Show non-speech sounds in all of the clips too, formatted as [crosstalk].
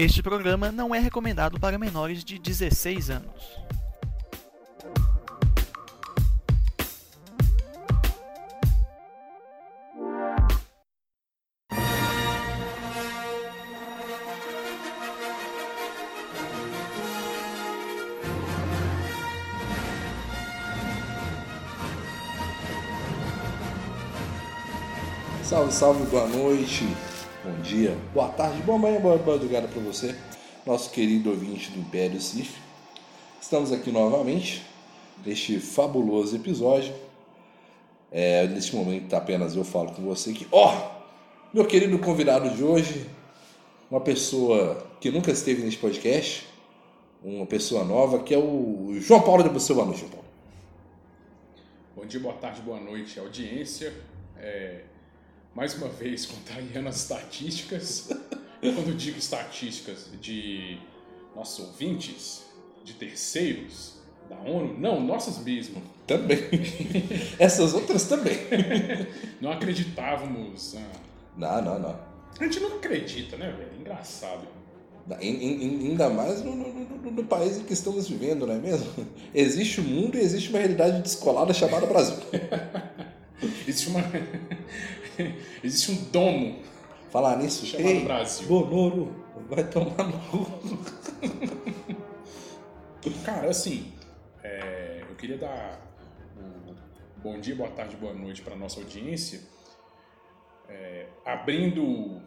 Este programa não é recomendado para menores de 16 anos. Salve, salve, boa noite, bom dia, boa tarde, boa manhã, boa madrugada para você, nosso querido ouvinte do Império Sif. Estamos aqui novamente neste fabuloso episódio. É, neste momento apenas eu falo com você que, ó, oh, meu querido convidado de hoje, uma pessoa que nunca esteve neste podcast, uma pessoa nova, que é o João Paulo de Buceu. Boa noite, João Paulo. Bom dia, boa tarde, boa noite, audiência. É, mais uma vez, contrariando as estatísticas. [laughs] Quando digo estatísticas de nossos ouvintes, de terceiros, da ONU, não, nossas mesmo. Também. [laughs] Essas outras também. [laughs] não acreditávamos. Ah. Não, não, não. A gente não acredita, né, velho? Engraçado. Ainda mais no, no, no, país em que estamos vivendo, não é mesmo? Existe um mundo e existe uma realidade descolada chamada Brasil. existe uma. [laughs] Existe um domo. Falar nisso, chamado Ei, Brasil. Bonoro, vai tomar no cu. [laughs] Cara, assim, é, eu queria dar um bom dia, boa tarde, boa noite para nossa audiência. É, abrindo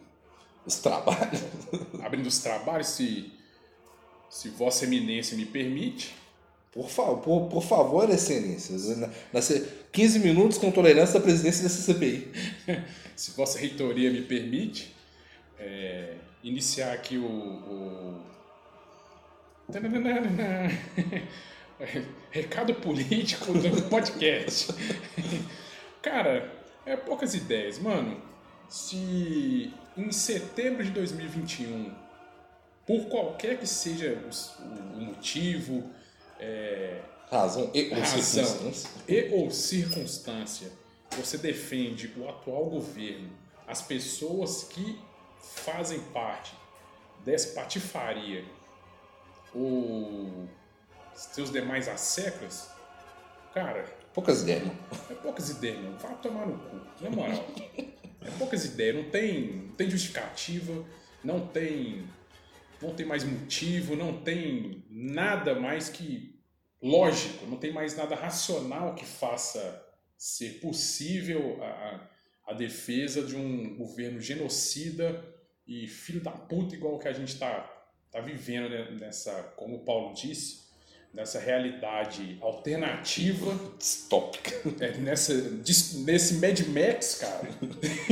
os trabalhos. [laughs] abrindo os trabalhos, se, se Vossa Eminência me permite. Por, fa por, por favor, excelências. 15 minutos com tolerância da presidência dessa CPI. [laughs] Se Vossa Reitoria me permite, é, iniciar aqui o, o... [laughs] Recado político do podcast. [laughs] Cara, é poucas ideias. Mano, se em setembro de 2021, por qualquer que seja o motivo, é, razão e ou razão circunstância. E ou circunstância, você defende o atual governo, as pessoas que fazem parte dessa patifaria, ou seus demais asseclas, cara. Poucas ideias, não. É poucas ideias, não. Vai tomar no cu, na moral. [laughs] é poucas ideias, não tem, não tem justificativa, não tem não tem mais motivo, não tem nada mais que lógico, não tem mais nada racional que faça ser possível a, a defesa de um governo genocida e filho da puta igual que a gente está tá vivendo nessa, como o Paulo disse, nessa realidade alternativa. Distópica. É, nessa, nesse Mad Max, cara.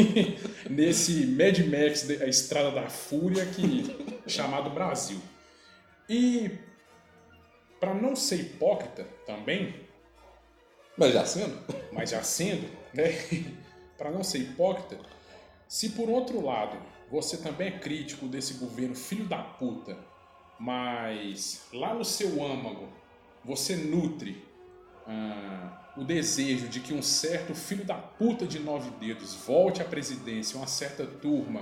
[laughs] nesse Mad Max, a Estrada da Fúria, que, chamado Brasil. E, para não ser hipócrita também. Mas já sendo? Mas já sendo, né? [laughs] para não ser hipócrita, se por outro lado você também é crítico desse governo filho da puta mas lá no seu âmago você nutre ah, o desejo de que um certo filho da puta de nove dedos volte à presidência, uma certa turma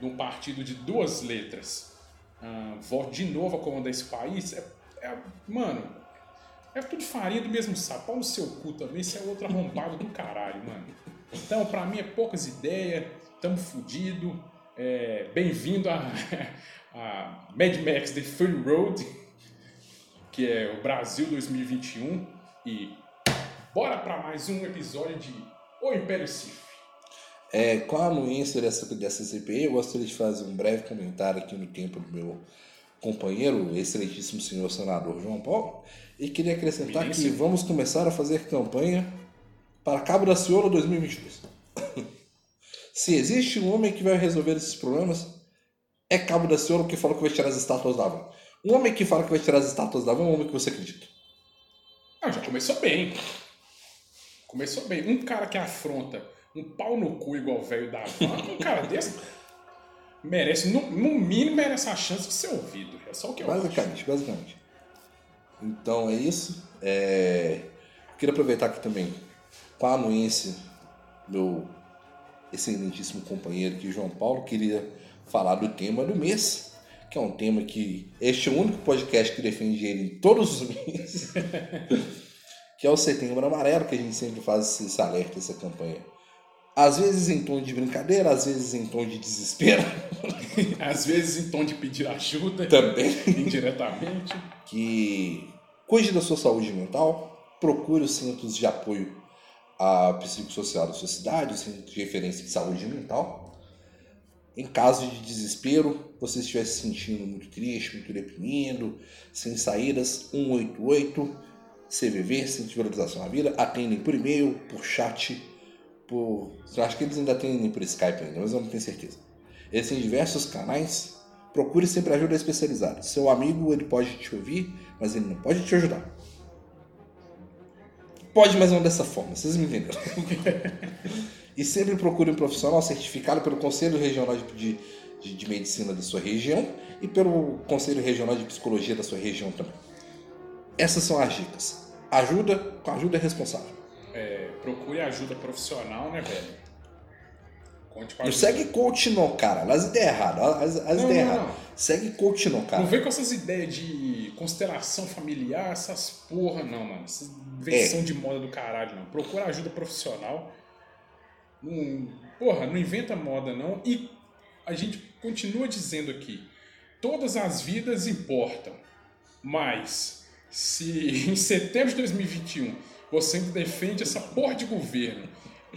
de um partido de duas letras ah, volte de novo a comandar esse país, é, é, mano, é tudo farinha do mesmo sapo. No seu cu também, isso é outro arrombado do caralho, mano. Então, pra mim é poucas ideias, tamo fudido. É, Bem-vindo a, a Mad Max The Fury Road, que é o Brasil 2021. E bora para mais um episódio de O Império Sif. É, com a anuência dessa, dessa CPI, eu gostaria de fazer um breve comentário aqui no tempo do meu companheiro, o excelentíssimo senhor senador João Paulo, e queria acrescentar que vamos começar a fazer campanha para Cabo da Ciolo 2022. [laughs] Se existe um homem que vai resolver esses problemas, é Cabo da Ciolo que falou que vai tirar as estátuas da Havan. Um homem que fala que vai tirar as estátuas da Havan é um homem que você acredita. Ah, já começou bem. Começou bem. Um cara que afronta um pau no cu igual o velho da Havan, um cara desse merece, no, no, mínimo, merece a chance de ser ouvido. É só o que eu Basicamente, acho. basicamente. Então é isso. É... Queria aproveitar aqui também com a anuência meu excelentíssimo companheiro aqui, João Paulo, queria falar do tema do mês, que é um tema que este é o único podcast que defende ele em todos os meses, [laughs] que é o Setembro Amarelo, que a gente sempre faz esse alerta, essa campanha. Às vezes em tom de brincadeira, às vezes em tom de desespero. [laughs] Às vezes em tom de pedir ajuda. Também. Indiretamente. Que cuide da sua saúde mental, procure os centros de apoio à psicossocial da sua cidade, os centros de referência de saúde mental. Em caso de desespero, você estiver se sentindo muito triste, muito deprimido, sem saídas, 188, CVV, Centro de Valorização da Vida, atendem por e-mail, por chat, por. Eu acho que eles ainda atendem por Skype ainda, mas eu não tenho certeza. Eles têm diversos canais. Procure sempre ajuda especializada. Seu amigo ele pode te ouvir, mas ele não pode te ajudar. Pode, mas não dessa forma, vocês me entenderam. [laughs] e sempre procure um profissional certificado pelo Conselho Regional de, de, de Medicina da sua região e pelo Conselho Regional de Psicologia da sua região também. Essas são as dicas. Ajuda, com ajuda é responsável. É, procure ajuda profissional, né, velho? Conte com a Não segue coach não, cara. As ideias erradas. As, as Não, ideias não, erradas. Segue coach não, cara. Não vem com essas ideias de constelação familiar, essas porra, não, mano. Invenção É. de moda do caralho, não. Procura ajuda profissional. Não, porra, não inventa moda, não. E a gente continua dizendo aqui: todas as vidas importam. Mas, se [laughs] em setembro de 2021 você ainda defende essa porra de governo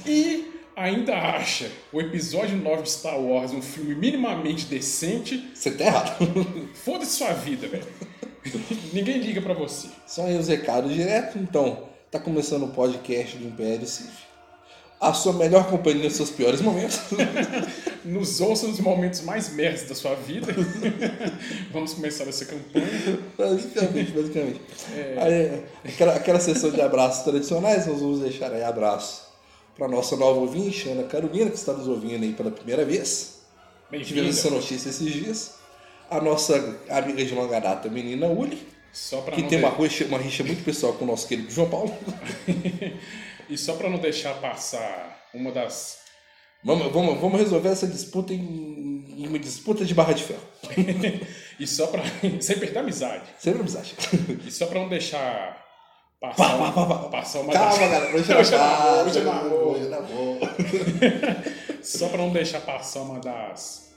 e ainda acha o episódio 9 de Star Wars um filme minimamente decente, Você tá errado. [laughs] Foda-se sua vida, velho. [laughs] Ninguém liga pra você. São aí os recados direto. Então, tá começando o podcast do Império Cif. A sua melhor companhia nos seus piores momentos. [laughs] Nos ouça nos momentos mais merdas da sua vida. [laughs] Vamos começar essa campanha. basicamente, basicamente. Aí, aquela, aquela sessão de abraços tradicionais, nós vamos deixar aí abraço para nossa nova ouvinte, Ana Carolina, que está nos ouvindo aí pela primeira vez. Tivemos essa notícia esses dias. A nossa amiga de longa data, menina Uli, que tem uma de- rixa, uma rixa muito pessoal com o nosso querido João Paulo. [laughs] E só pra não deixar passar uma das. Vamos, vamos, vamos resolver essa disputa em, em uma disputa de barra de ferro. [laughs] E só pra. [laughs] Sem perder a amizade. Sempre amizade. E só pra não deixar. Pá, Passar, pá, pá, pá. passar uma Calma, das- galera. Hoje é Hoje é paz, hoje hoje. Só pra não deixar passar uma das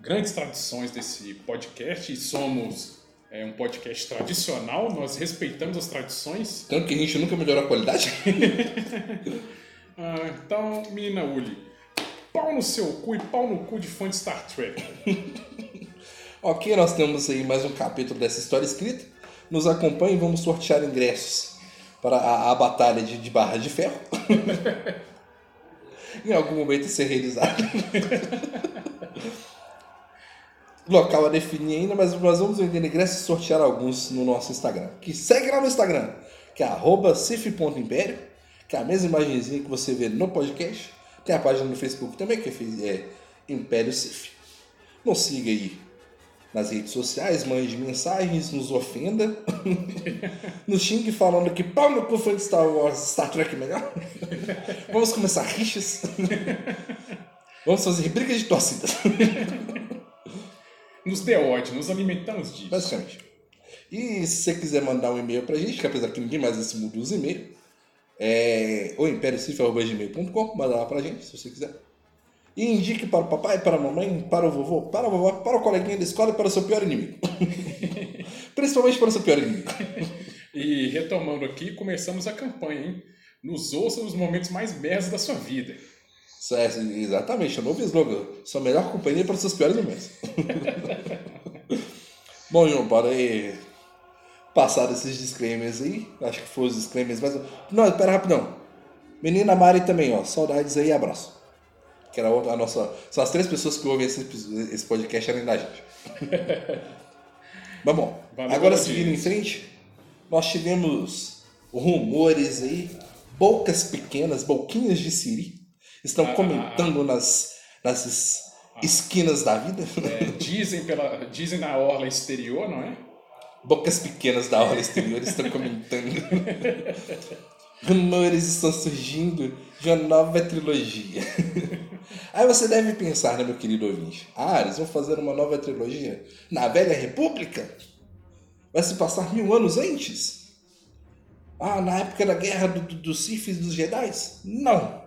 grandes tradições desse podcast, e somos é, um podcast tradicional, nós respeitamos as tradições. Tanto que a gente nunca melhorou a qualidade. [laughs] Ah, então, menina Uli, pau no seu cu e pau no cu de fã de Star Trek. [laughs] Ok, nós temos aí mais um capítulo dessa história escrita. Nos acompanhe e vamos sortear ingressos para a, a batalha de, de barra de ferro. [laughs] em algum momento ser realizado. Local a definir ainda, mas nós vamos vender ingressos e sortear alguns no nosso Instagram. Que segue lá no Instagram, que é cif.império, que é a mesma imagenzinha que você vê no podcast. Tem a página no Facebook também, que é, é Império Cif. Nos siga aí nas redes sociais, mande mensagens, nos ofenda, [laughs] nos xingue falando que pau no cu fã de Star Wars, Star Trek melhor. [laughs] Vamos começar rixas. [laughs] Vamos fazer brigas de torcidas, Nos dê ódio, nos alimentamos disso. basicamente. E se você quiser mandar um e-mail pra gente, que apesar que ninguém mais esse mundo usa e-mail, é o imperiocif.gmail.com, manda lá pra gente, se você quiser. E indique para o papai, para a mamãe, para o vovô, para a vovó, para o coleguinha da escola e para o seu pior inimigo. [laughs] Principalmente para o seu pior inimigo. [laughs] E retomando aqui, começamos a campanha, hein? Nos ouça nos momentos mais merdas da sua vida. É, exatamente, é o novo slogan. Sua melhor companhia para os seus piores momentos. [laughs] Bom, João, bora aí passar esses disclaimers aí. Acho que foram os disclaimers, mas. Não, espera rapidão. Menina Mari também, ó. Saudades aí e abraço. Que era a nossa. São as três pessoas que ouvem esse, esse podcast além da gente. [laughs] Mas bom, Valeu agora seguindo em frente, nós tivemos rumores aí, bocas pequenas, boquinhas de Siri, estão Ah, comentando nas, nas es- esquinas da vida. É, dizem, pela, dizem na orla exterior, não é? Bocas pequenas da aula exterior estão comentando. [laughs] Rumores estão surgindo de uma nova trilogia. Aí você deve pensar, né, meu querido ouvinte? Ah, eles vão fazer uma nova trilogia na Velha República? Vai se passar mil anos antes? Ah, na época da guerra do, do, dos Sith e dos Jedi? Não!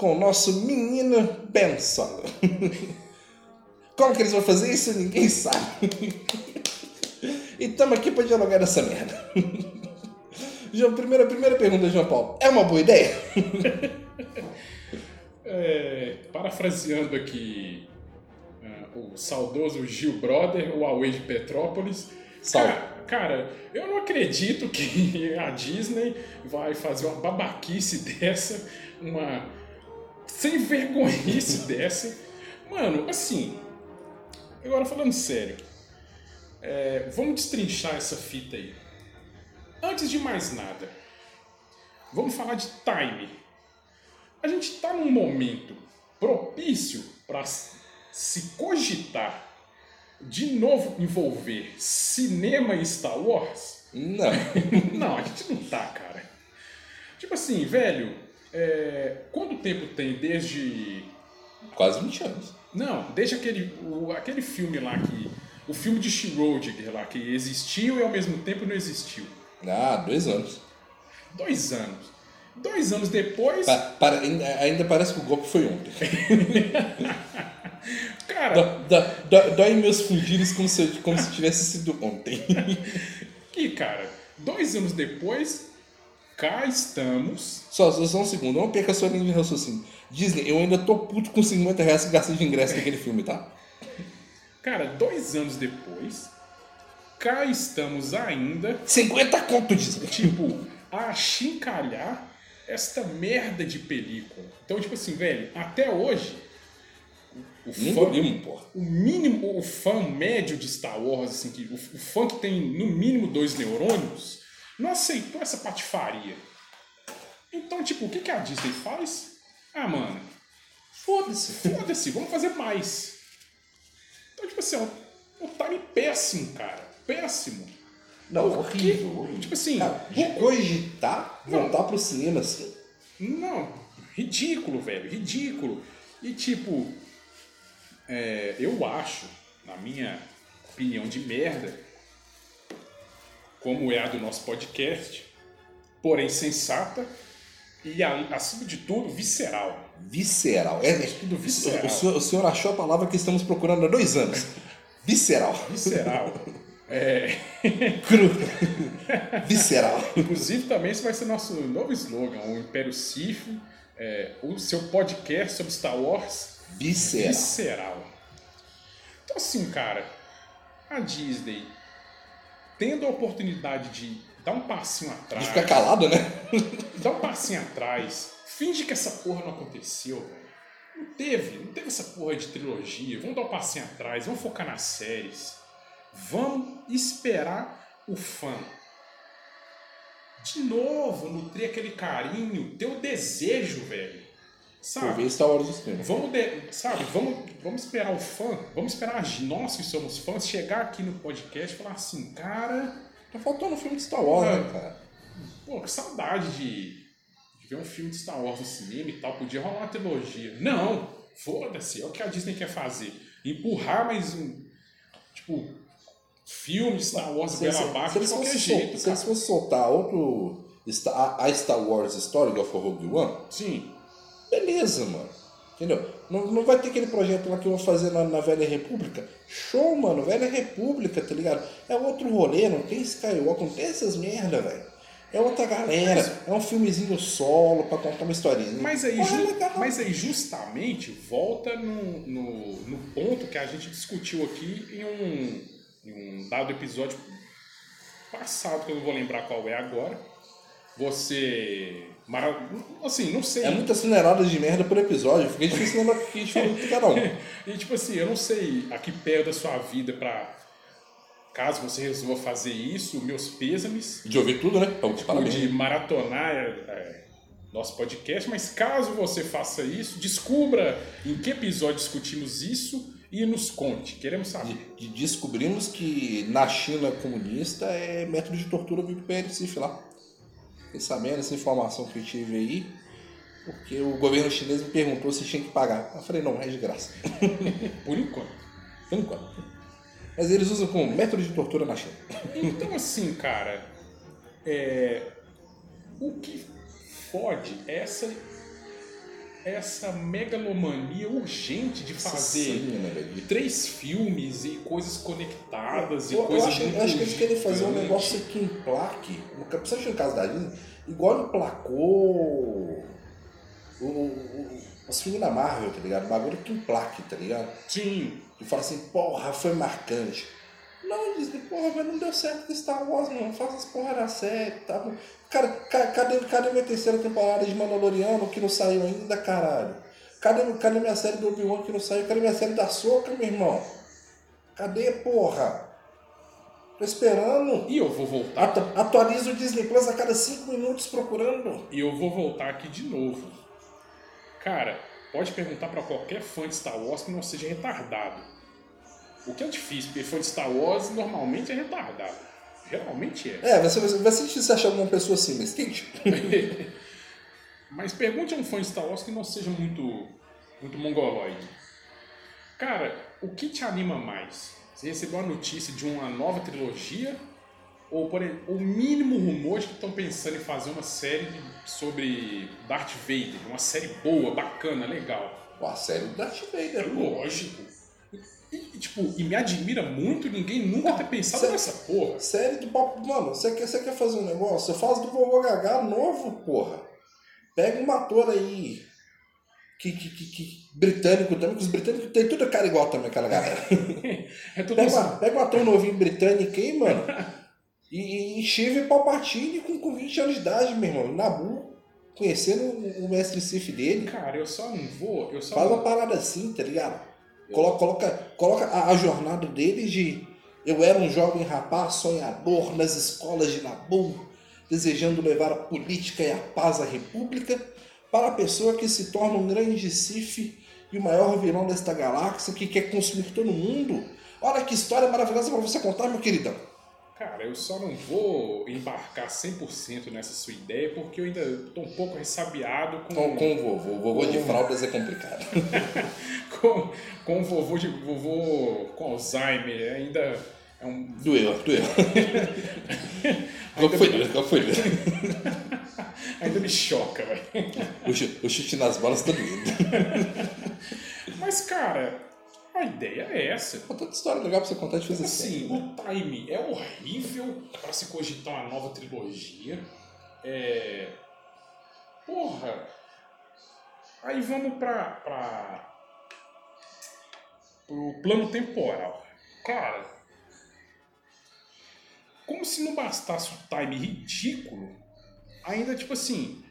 Com o nosso menino Ben Solo. [laughs] Como que eles vão fazer isso? Ninguém sabe. [laughs] e estamos aqui para dialogar essa merda. [laughs] João, primeira, primeira pergunta, João Paulo. É uma boa ideia? é, parafraseando aqui uh, o saudoso Gil Brother, o Huawei de Petrópolis. Cara, cara, eu não acredito que a Disney vai fazer uma babaquice dessa, uma sem vergonhice [laughs] dessa. Mano, assim, agora falando sério, é, vamos destrinchar essa fita aí. Antes de mais nada, vamos falar de time. A gente está num momento propício para se cogitar de novo envolver cinema e Star Wars? Não. [laughs] não, a gente não tá, cara. Tipo assim, velho, é, quanto tempo tem desde. Quase 20 anos. Não, desde aquele, o, aquele filme lá que. O filme de Schroeder lá, que existiu e ao mesmo tempo não existiu. Ah, dois anos. Dois anos. Dois anos depois. Pa, para, ainda parece que o golpe foi ontem. [laughs] Cara. dói meus fundidos como se, como se tivesse sido ontem. [laughs] que, cara, dois anos depois, cá estamos. Só, só um segundo, não perca a sua linha de raciocínio. Disney, eu ainda tô puto com 50 reais que gastei de ingresso naquele filme, tá? Cara, dois anos depois, cá estamos ainda. 50 conto disso. Tipo, a chincalhar esta merda de película. Então, tipo assim, velho, até hoje. O fã, mínimo, o mínimo, o fã médio de Star Wars, assim, que, o, o fã que tem no mínimo dois neurônios, não aceitou essa patifaria. Então, tipo, o que, que a Disney faz? Ah, mano, foda-se, foda-se, vamos fazer mais. Então, tipo assim, é um time péssimo, cara péssimo. Não, horrível, Tipo assim. Cara, de cogitar voltar pro cinema assim. Não, ridículo, velho, ridículo. E tipo, é, eu acho, na minha opinião de merda, como é a do nosso podcast, porém sensata e, acima de tudo, visceral. Visceral. É, tudo visceral. O senhor, o senhor achou a palavra que estamos procurando há dois anos. [laughs] Visceral. Visceral. [laughs] É... Cru. Visceral. Inclusive, também esse vai ser nosso novo slogan, o Império Sif, é, o seu podcast sobre Star Wars. Visceral. Visceral. Então, assim, cara, a Disney, tendo a oportunidade de dar um passinho atrás. De ficar calado, né? [laughs] dar um passinho atrás, finge que essa porra não aconteceu, velho. Não teve, não teve essa porra de trilogia. Vamos dar um passinho atrás, vamos focar nas séries Vamos esperar o fã. De novo, nutrir aquele carinho, ter o desejo, velho. Sabe? Ver Star Wars no cinema. Vamos, de, sabe? Vamos, vamos esperar o fã, vamos esperar nós que somos fãs chegar aqui no podcast e falar assim, cara. Tá faltando um filme de Star Wars, né, cara? Pô, que saudade de, de, ver um filme de Star Wars no cinema e tal. Podia rolar uma trilogia. Não! Foda-se, é o que a Disney quer fazer. Empurrar mais um. Tipo, filme Star Wars se, Bela Abaixo de qualquer jeito. Se eles fossem soltar outro. A Star Wars Story of Rogue One? Sim. Beleza, mano. Entendeu? Não, não vai ter aquele projeto lá que vão fazer na, na Velha República? Show, mano. Velha República, tá ligado? É outro rolê, não tem Skywalker, não tem essas merda, velho. É outra galera, mas, é um filmezinho solo para contar uma historinha. Mas aí, mas aí justamente volta no, no, no ponto que a gente discutiu aqui em um, em um dado episódio passado, que eu não vou lembrar qual é agora, você. Assim, não sei. É muitas toneladas de merda por episódio, fica difícil lembrar que a gente falou de cada um. [laughs] e tipo assim, eu não sei a que pé da sua vida pra. Caso você resolva fazer isso, meus pêsames. De ouvir tudo, né? Tipo, de maratonar é, é, nosso podcast, mas caso você faça isso, descubra em que episódio discutimos isso e nos conte, queremos saber. E, descobrimos que na China comunista é método de tortura PLCIF lá. Fiquei sabendo essa informação que eu tive aí, porque o governo chinês me perguntou se tinha que pagar. Eu falei, não, é de graça. [laughs] Por enquanto. Por enquanto. Mas eles usam como método de tortura na China. Então, assim, cara, é, o que fode essa, essa megalomania urgente de fazer velho? três filmes e coisas conectadas e Eu, eu coisas acho, eu acho que eles querem fazer um negócio que emplaque, principalmente no caso da Disney, igual emplacou o, o- os filmes da Marvel, tá ligado? O bagulho que emplaque, tá ligado? Sim, E fala assim, porra, foi marcante. Não, Disney, porra, mas não deu certo com Star Wars, mano. Faz as porra da série, tá bom. Cara, ca- cadê, cadê minha terceira temporada de Mandaloriano que não saiu ainda, caralho? Cadê, cadê minha série do Obi-Wan que não saiu? Cadê minha série da Soca, meu irmão? Cadê, porra? Tô esperando. e eu vou voltar. Atu- Atualiza o Disney Plus a cada cinco minutos procurando. E eu vou voltar aqui de novo. Cara, pode perguntar pra qualquer fã de Star Wars que não seja retardado. O que é difícil, porque fã de Star Wars normalmente é retardado. Geralmente é. É, vai ser, vai ser difícil achar alguma pessoa assim, mas quente. [laughs] Mas pergunte a um fã de Star Wars que não seja muito, muito mongoloide. Cara, o que te anima mais? Você recebeu a notícia de uma nova trilogia? Ou por exemplo, o mínimo rumor de que estão pensando em fazer uma série sobre Darth Vader? Uma série boa, bacana, legal. Pô, a série do Darth Vader. Lógico. E, tipo, e me admira muito ninguém nunca ter pensado nessa porra. Série do papo. Mano, você quer, quer fazer um negócio? Você faz do vovô Gagá novo, porra. Pega um ator aí. Que, que, que, que- britânico também, que os britânicos tem tudo a cara igual também, aquela galera. [laughs] É tudo Pega, assim. uma, pega um ator novinho britânico aí, mano. [laughs] E, e Palpatine com, com 20 anos de idade, meu irmão. Nabu, conhecendo o, o mestre Sif dele. Cara, eu só não vou. Eu só Faz não- uma parada assim, tá ligado? Coloca, coloca, coloca a, a jornada dele de eu era um jovem rapaz sonhador nas escolas de Nabu, desejando levar a política e a paz à república para a pessoa que se torna um grande Sif e o maior vilão desta galáxia que quer consumir todo mundo. Olha que história maravilhosa para você contar, meu queridão. Cara, eu só não vou embarcar 100% nessa sua ideia porque eu ainda tô um pouco ressabiado com, Com, com o vovô. O vovô de Com- fraldas é complicado. [laughs] com, com o vovô, de, vovô com Alzheimer. Ainda é um. Doeu, doeu. [laughs] Qual foi doido? Qual foi doido? Ainda me choca, velho. O o chute nas bolas tá doendo. [laughs] Mas, cara, a ideia é essa. Pô, tanta história legal pra você contar de fazer Assim, série, né? o time é horrível para se cogitar uma nova trilogia. É. Porra! Aí vamos pra. pra. pro plano temporal. Cara. Como se não bastasse o time ridículo, ainda tipo assim.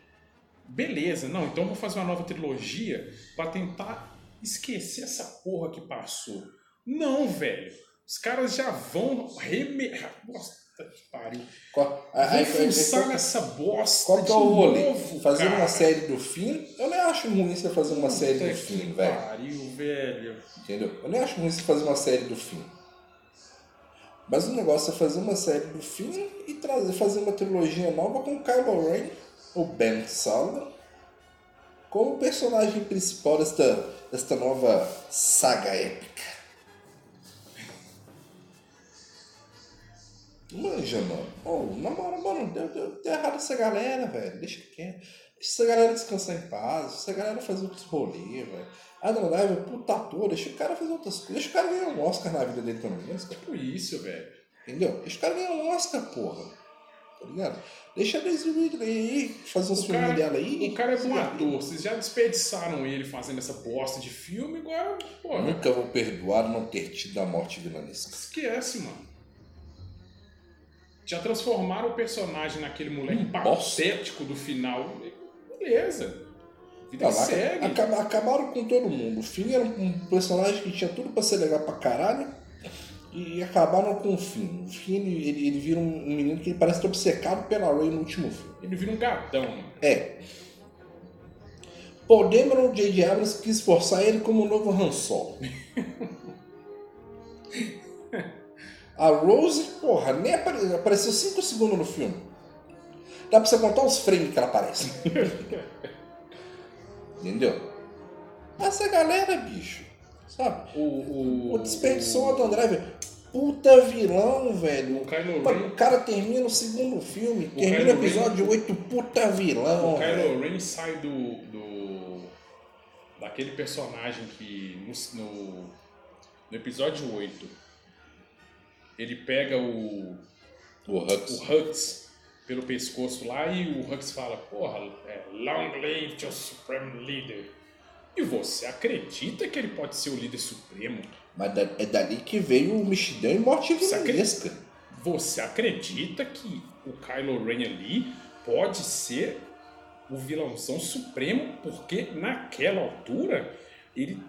Beleza, não, então eu vou fazer uma nova trilogia pra tentar esquecer essa porra que passou. Não, velho. Os caras já vão reme... Nossa, que pariu. Qual, fuçar qual- nessa bosta qual que de é o rolê? novo, fazer cara. uma série do fim, eu nem acho ruim você fazer uma série Puta do que fim, velho. pariu, velho. Entendeu? Eu nem acho ruim você fazer uma série do fim. Mas o negócio é fazer uma série do fim e trazer, fazer uma trilogia nova com Kylo Ren, o Ben Solo, como personagem principal desta, desta nova saga épica. Manja, mano. Oh, na moral, mano, deu, deu, deu errado essa galera, velho. Deixa quieto. Deixa essa galera descansar em paz. Deixa essa galera fazer outros rolês, velho. Adam Driver, puta ator, deixa o cara fazer outras coisas. Deixa o cara ganhar um Oscar na vida dele também. Oscar, Por isso, velho. entendeu? Deixa o cara ganhar um Oscar, porra. Tá ligado? Deixa a Daisy Ridley aí, fazer O filmes dela aí. o cara é bom ator. Vocês já desperdiçaram ele fazendo essa bosta de filme, agora, pô, Nunca vou perdoar não ter tido a morte vilanesca. esquece, mano. Já transformaram o personagem naquele moleque Hum, patético do final. Beleza. Vida Não, mas segue. acaba- acabaram com todo mundo. O Finn era um personagem que tinha tudo pra ser legal pra caralho. E acabaram com o Finn. O Finn ele, ele, ele vira um, um menino que ele parece obcecado pela Rey no último filme. Ele vira um gatão, mano. É. Paul Dameron J.J. Abrams quis forçar ele como o novo Han Solo. [laughs] A Rose, porra, nem apare- apareceu 5 segundos no filme. Dá pra você contar os frames que ela aparece. [laughs] Entendeu? Essa galera, bicho. Sabe? O, o, O desperdiçou do André, velho. Puta vilão, velho. O Kylo Mano, Ren- o cara termina o segundo filme, termina o Kylo Ren- episódio 8, puta vilão. O velho. Kylo Ren sai do, do. daquele personagem que no, no, no episódio 8 ele pega o, O Hux. o Hux pelo pescoço lá e o Hux fala, porra, é, long live your supreme leader. E você acredita que ele pode ser o líder supremo? Mas é dali que veio o Mexidão e morte Você vilanesca. Você acredita que o Kylo Ren ali pode ser o vilãozão supremo? Porque naquela altura ele,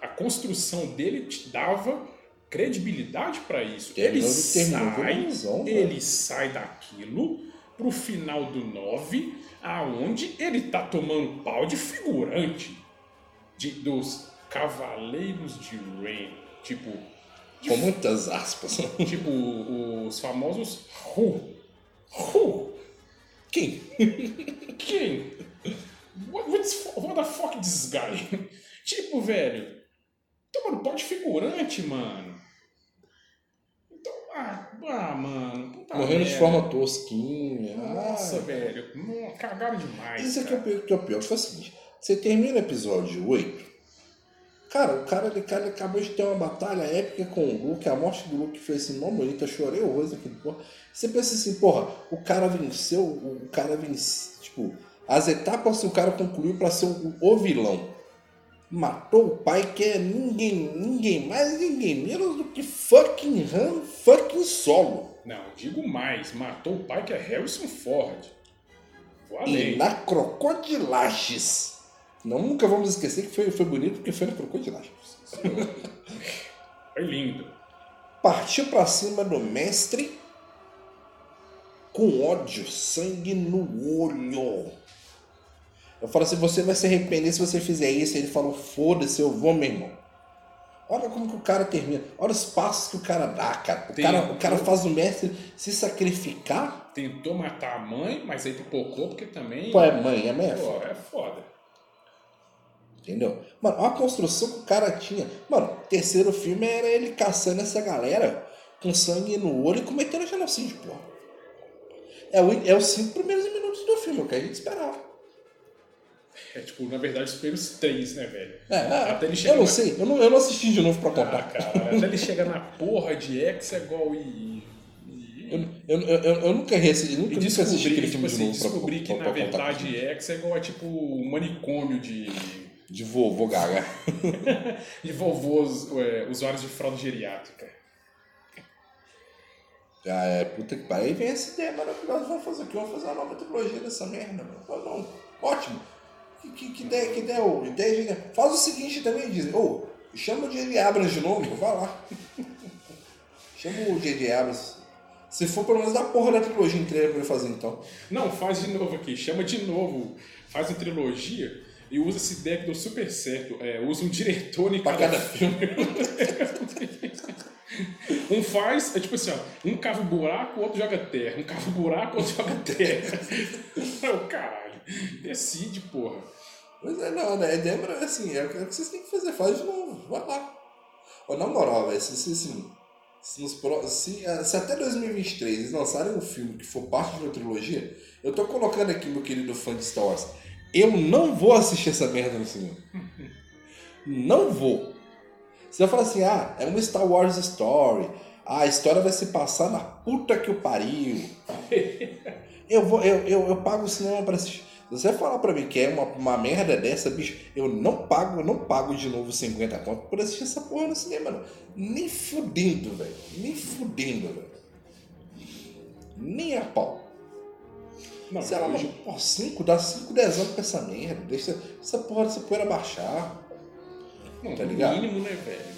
a construção dele te dava credibilidade para isso. Ele Terminou- terminou sai, ele sai daquilo pro final do 9, aonde ele tá tomando pau de figurante de, dos Cavaleiros de Ren. Tipo, Com muitas aspas. [laughs] Tipo, os famosos Who? Who? Quem? [laughs] Quem? What, what the fuck this guy? tipo, velho. Tomando pau de figurante, mano. Então, ah, ah mano. Morrendo de forma tosquinha. Nossa, Ah, velho. Cagaram demais. Isso aqui é o cara. pior, que é o pior. Foi o seguinte: você termina o episódio 8. Cara, o cara, ele, cara ele acabou de ter uma batalha épica com o Luke. A morte do Luke foi assim, mó bonita. Chorei horrores aquele porra. Você pensa assim, porra, o cara venceu. O cara venceu. Tipo, as etapas que o cara concluiu pra ser o, o vilão. Matou o pai que é ninguém, ninguém mais, ninguém menos do que fucking Han, fucking solo. Não, digo mais. Matou o pai que é Harrison Ford. Vou E na Crocodilaches. Não, nunca vamos esquecer que foi, foi bonito porque foi na Crocodilaches. Foi lindo. Partiu pra cima do mestre com ódio, sangue no olho. Eu falo assim, você vai se arrepender se você fizer isso. Ele falou, foda-se, eu vou, meu irmão. Olha como que o cara termina. Olha os passos que o cara dá, cara. O, cara, o cara faz o mestre se sacrificar. Tentou matar a mãe, mas aí pipocou porque também. Pô, é mãe, é mãe, é foda. Pô, é foda. Entendeu? Mano, olha a construção que o cara tinha. Mano, o terceiro filme era ele caçando essa galera com sangue no olho e cometendo genocídio, porra. É, o, é os cinco primeiros minutos do filme, é o que a gente esperava. É tipo, na verdade, os primeiros três, né, velho? É, é, Até ele eu chegar não na- sei, eu não, eu não assisti de novo pra Ah, contar. cara, até ele chegar na porra de Hexagol e. e, Eu, eu, eu, eu, eu nunca, recebi, nunca, nunca assisti descobrir, aquele tipo filme de assim, novo pra, descobrir pra, que pra, na pra contar. verdade Hexagol é tipo um manicômio de, De vovô gaga. [laughs] de vovôs é, usuários de fralda geriátrica. Ah, é, puta que pariu. Aí vem essa ideia maravilhosa. Vamos fazer o quê? Vamos fazer uma nova trilogia dessa merda, mano. Ah, não. Ótimo. Que, que, que ideia, que ideia, ô, ideia genial. Faz o seguinte também, Disney. Ô, chama o J.J. Abrams de novo, vai lá. [laughs] chama o J.J. Abrams. Se for pelo menos da porra da trilogia inteira pra ele fazer, então. Não, faz de novo aqui, chama de novo, faz a trilogia e usa essa ideia que deu super certo. É, usa um diretor em cada, cada filme. um faz, é tipo assim, ó, um cava o buraco, o outro joga terra. Um cava o buraco, o outro joga terra. Não, caralho. Decide, porra. Pois é, não, né? É assim, é o que vocês têm que fazer, faz de novo, vai lá. Ó, na moral, velho, se, se, assim, se, nos pro- se, ah, se até 2023 eles lançarem um filme que for parte de uma trilogia, eu tô colocando aqui, meu querido fã de Star Wars, eu não vou assistir essa merda no cinema. não vou. Você vai falar assim, ah, é uma Star Wars Story, ah, a história vai se passar na puta que o pariu. Eu, vou, eu, eu, eu pago o cinema pra assistir. Se você falar pra mim que é uma, uma merda dessa, bicho, eu não pago, eu não pago de novo 50 conto por assistir essa porra no cinema, não. Nem fudendo, velho. Nem fudendo, velho. Nem a pau. Não, Sei lá, hoje, mano, pô, 5, dá 5, 10 anos pra essa merda. Deixa essa porra dessa poeira baixar. não, tá ligado? mínimo, né, velho?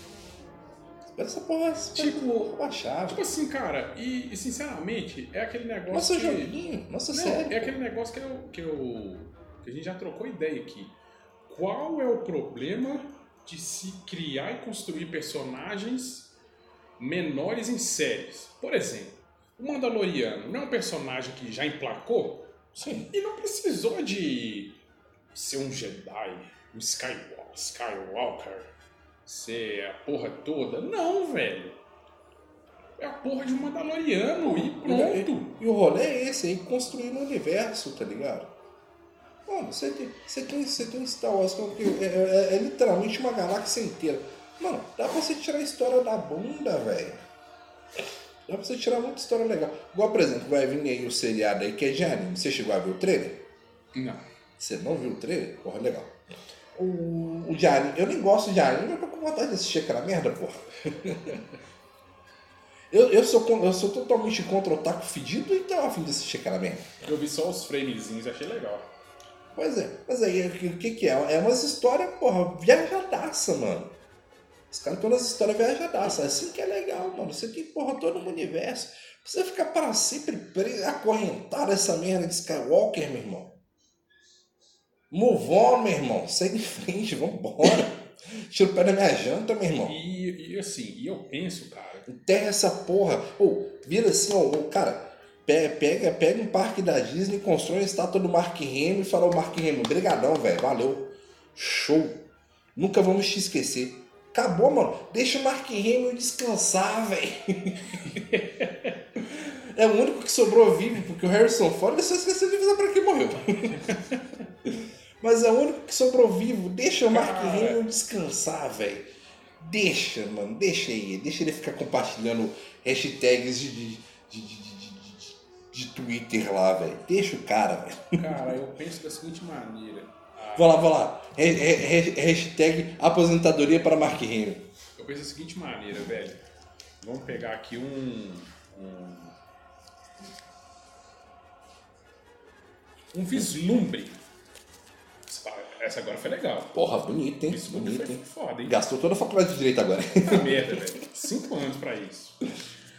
Espera essa porra, espera Tipo- baixar. Tipo assim, cara, e, e, sinceramente, é aquele negócio Nossa que... joguinho, nossa Não, série. é aquele negócio que, eu, que, eu, que a gente já trocou ideia aqui. Qual é o problema de se criar e construir personagens menores em séries? Por exemplo, o Mandaloriano não é um personagem que já emplacou? Sim. E não precisou de ser um Jedi, um Skywalker, Skywalker ser a porra toda. Não, velho. É a porra de um Mandaloriano e pronto. E, e o rolê é esse aí, construir um universo, tá ligado? Mano, você tem, você tem, você tem Star Wars, que é, é, é, é literalmente uma galáxia inteira. Mano, dá pra você tirar a história da bunda, velho. Dá pra você tirar muita história legal. Igual, por exemplo, vai vir aí o seriado aí que é de anime. Você chegou a ver o trailer? Não. Você não viu o trailer? Porra, legal. O, o de anime, eu nem gosto de anime, mas tô com vontade de assistir aquela merda, porra. [laughs] eu, eu, sou, eu sou totalmente contra o taco fedido e então a fim de assistir aquela merda. Eu vi só os framezinhos, achei legal. Pois é, mas aí o que, que é? É umas histórias, porra, viajadaça, mano. Os caras estão nas histórias viajadaças. É assim que é legal, mano. Você tem, porra, todo um universo. Você ficar para sempre acorrentado essa merda de Skywalker, meu irmão. Move on, meu irmão. Segue em frente, vambora. [laughs] Tira o pé da minha janta, meu irmão. E, e assim, e eu penso, cara. Enterra essa porra. Ou, vira assim, ó, cara. Pega, pega um parque da Disney, constrói uma estátua do Mark Hamill e fala, o Mark Hamill, brigadão, velho, valeu. Show. Nunca vamos te esquecer. Acabou, mano. Deixa o Mark Hamill descansar, velho. [laughs] é o único que sobrou vivo, porque o Harrison Ford só esqueceu de avisar pra quem morreu. [laughs] Mas é o único que sobrou vivo. Deixa o Mark Hamill descansar, velho. Deixa, mano. Deixa aí. Deixa ele ficar compartilhando hashtags de, de, de, de, de Twitter lá, velho. Deixa o cara, velho. Cara, eu penso da seguinte maneira. Vou lá, vou lá. Hashtag aposentadoria para Mark Hamill. Eu penso da seguinte maneira, velho. Vamos pegar aqui um. Um, um vislumbre. Essa agora foi legal. Porra, bonito, hein? Vislumbre bonito, foi hein? foda, hein? Gastou toda a faculdade de direito agora. Puta [laughs] merda, velho. Cinco anos pra isso.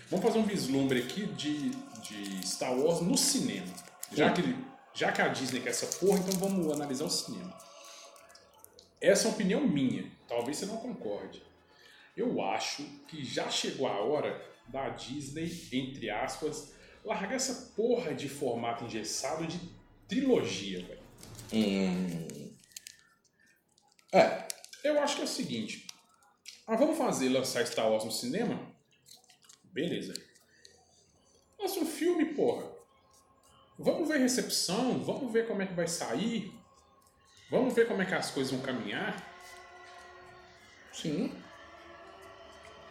Vamos fazer um vislumbre aqui de, de Star Wars no cinema. Já que, já que a Disney quer essa porra, então vamos analisar o cinema. Essa é uma opinião minha. Talvez você não concorde. Eu acho que já chegou a hora da Disney, entre aspas, largar essa porra de formato engessado de trilogia, velho. Hum. É. Eu acho que é o seguinte. Ah, vamos fazer lançar Star Wars no cinema? Beleza. Lança um filme, porra. Vamos ver recepção, vamos ver como é que vai sair. Vamos ver como é que as coisas vão caminhar. Sim.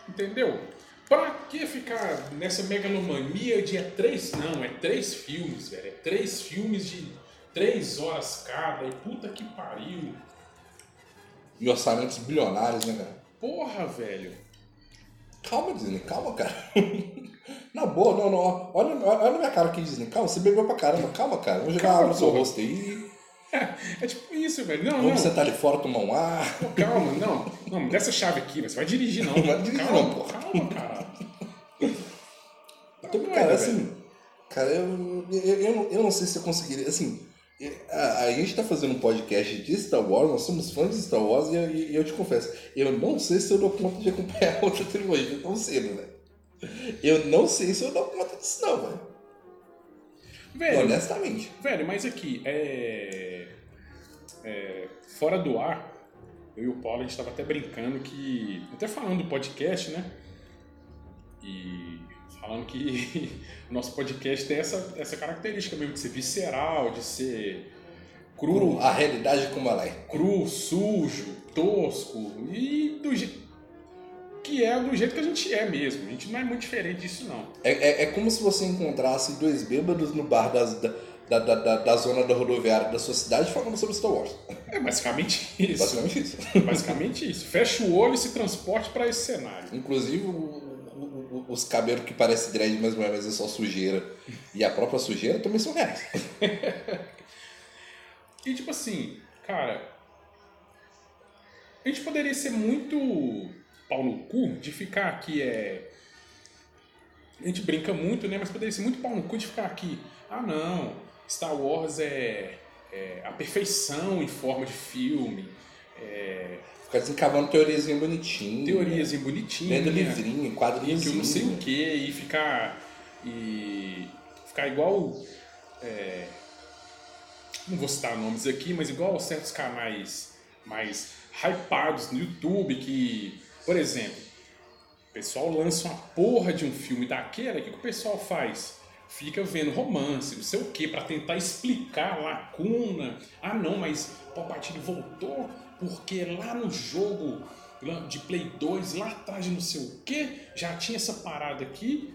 Entendeu? Pra que ficar nessa megalomania de é três. Não, é três filmes, velho. É três filmes de três horas cada. E puta que pariu. E orçamentos bilionários, né, cara? Porra, velho. Calma, Disney, calma, cara. [laughs] Na boa, não, não. Olha, olha a minha cara aqui, Disney. Calma, você bebeu pra caramba. Calma, cara. Vamos jogar água no seu rosto aí. [laughs] É tipo isso, velho. Não, Vamos não. sentar ali fora, tomar um ar. Pô, calma, não. Não, me dá essa chave aqui. Você vai dirigir, não. Não vai dirigir, calma, não, porra. Calma, cara. Então, Não, cara, assim, cara, eu, eu, eu, não, eu não sei se eu conseguiria, assim, a, a gente tá fazendo um podcast de Star Wars, nós somos fãs de Star Wars e eu, e eu te confesso, eu não sei se eu dou conta de acompanhar [laughs] outra trilogia tão cedo, velho. Eu não sei se eu dou conta disso não, velho. Velho, Honestamente. velho, mas aqui, é... é, Fora do ar, eu e o Paulo, a gente tava até brincando que... Até falando do podcast, né? E falando que [laughs] o nosso podcast tem essa, essa característica mesmo de ser visceral, de ser cru, A realidade como ela é. cru, sujo, tosco e do jeito que é do jeito que a gente é mesmo. A gente não é muito diferente disso não. É, é, é como se você encontrasse dois bêbados no bar das, da, da, da, da, zona da rodoviária da sua cidade falando sobre Star Wars. É basicamente [laughs] isso. Basicamente isso. Basicamente isso. Fecha o olho e se transporte para esse cenário. Inclusive o- o- o- os cabelos que parecem dread, mas não é, mas é só sujeira. E a própria sujeira também são reais. [laughs] E tipo assim, cara, a gente poderia ser muito pau no cu de ficar aqui é a gente brinca muito, né? Mas poderia ser muito pau no cu de ficar aqui. Ah, não. Star Wars é, é a perfeição em forma de filme. É, Ficar desencavando teoriazinha bonitinha. teorias em bonitinho. Lendo né? livrinho, quadrinhos. que eu não sei o que, e ficar. E ficar igual. É, não vou citar nomes aqui, mas igual certos canais mais hypados no YouTube que, por exemplo, o pessoal lança uma porra de um filme daquela, o que, que o pessoal faz? Fica vendo romance, não sei o que, para tentar explicar a lacuna. Ah não, mas Palpatine voltou porque lá no jogo de Play 2, lá atrás de não sei o que, já tinha essa parada aqui.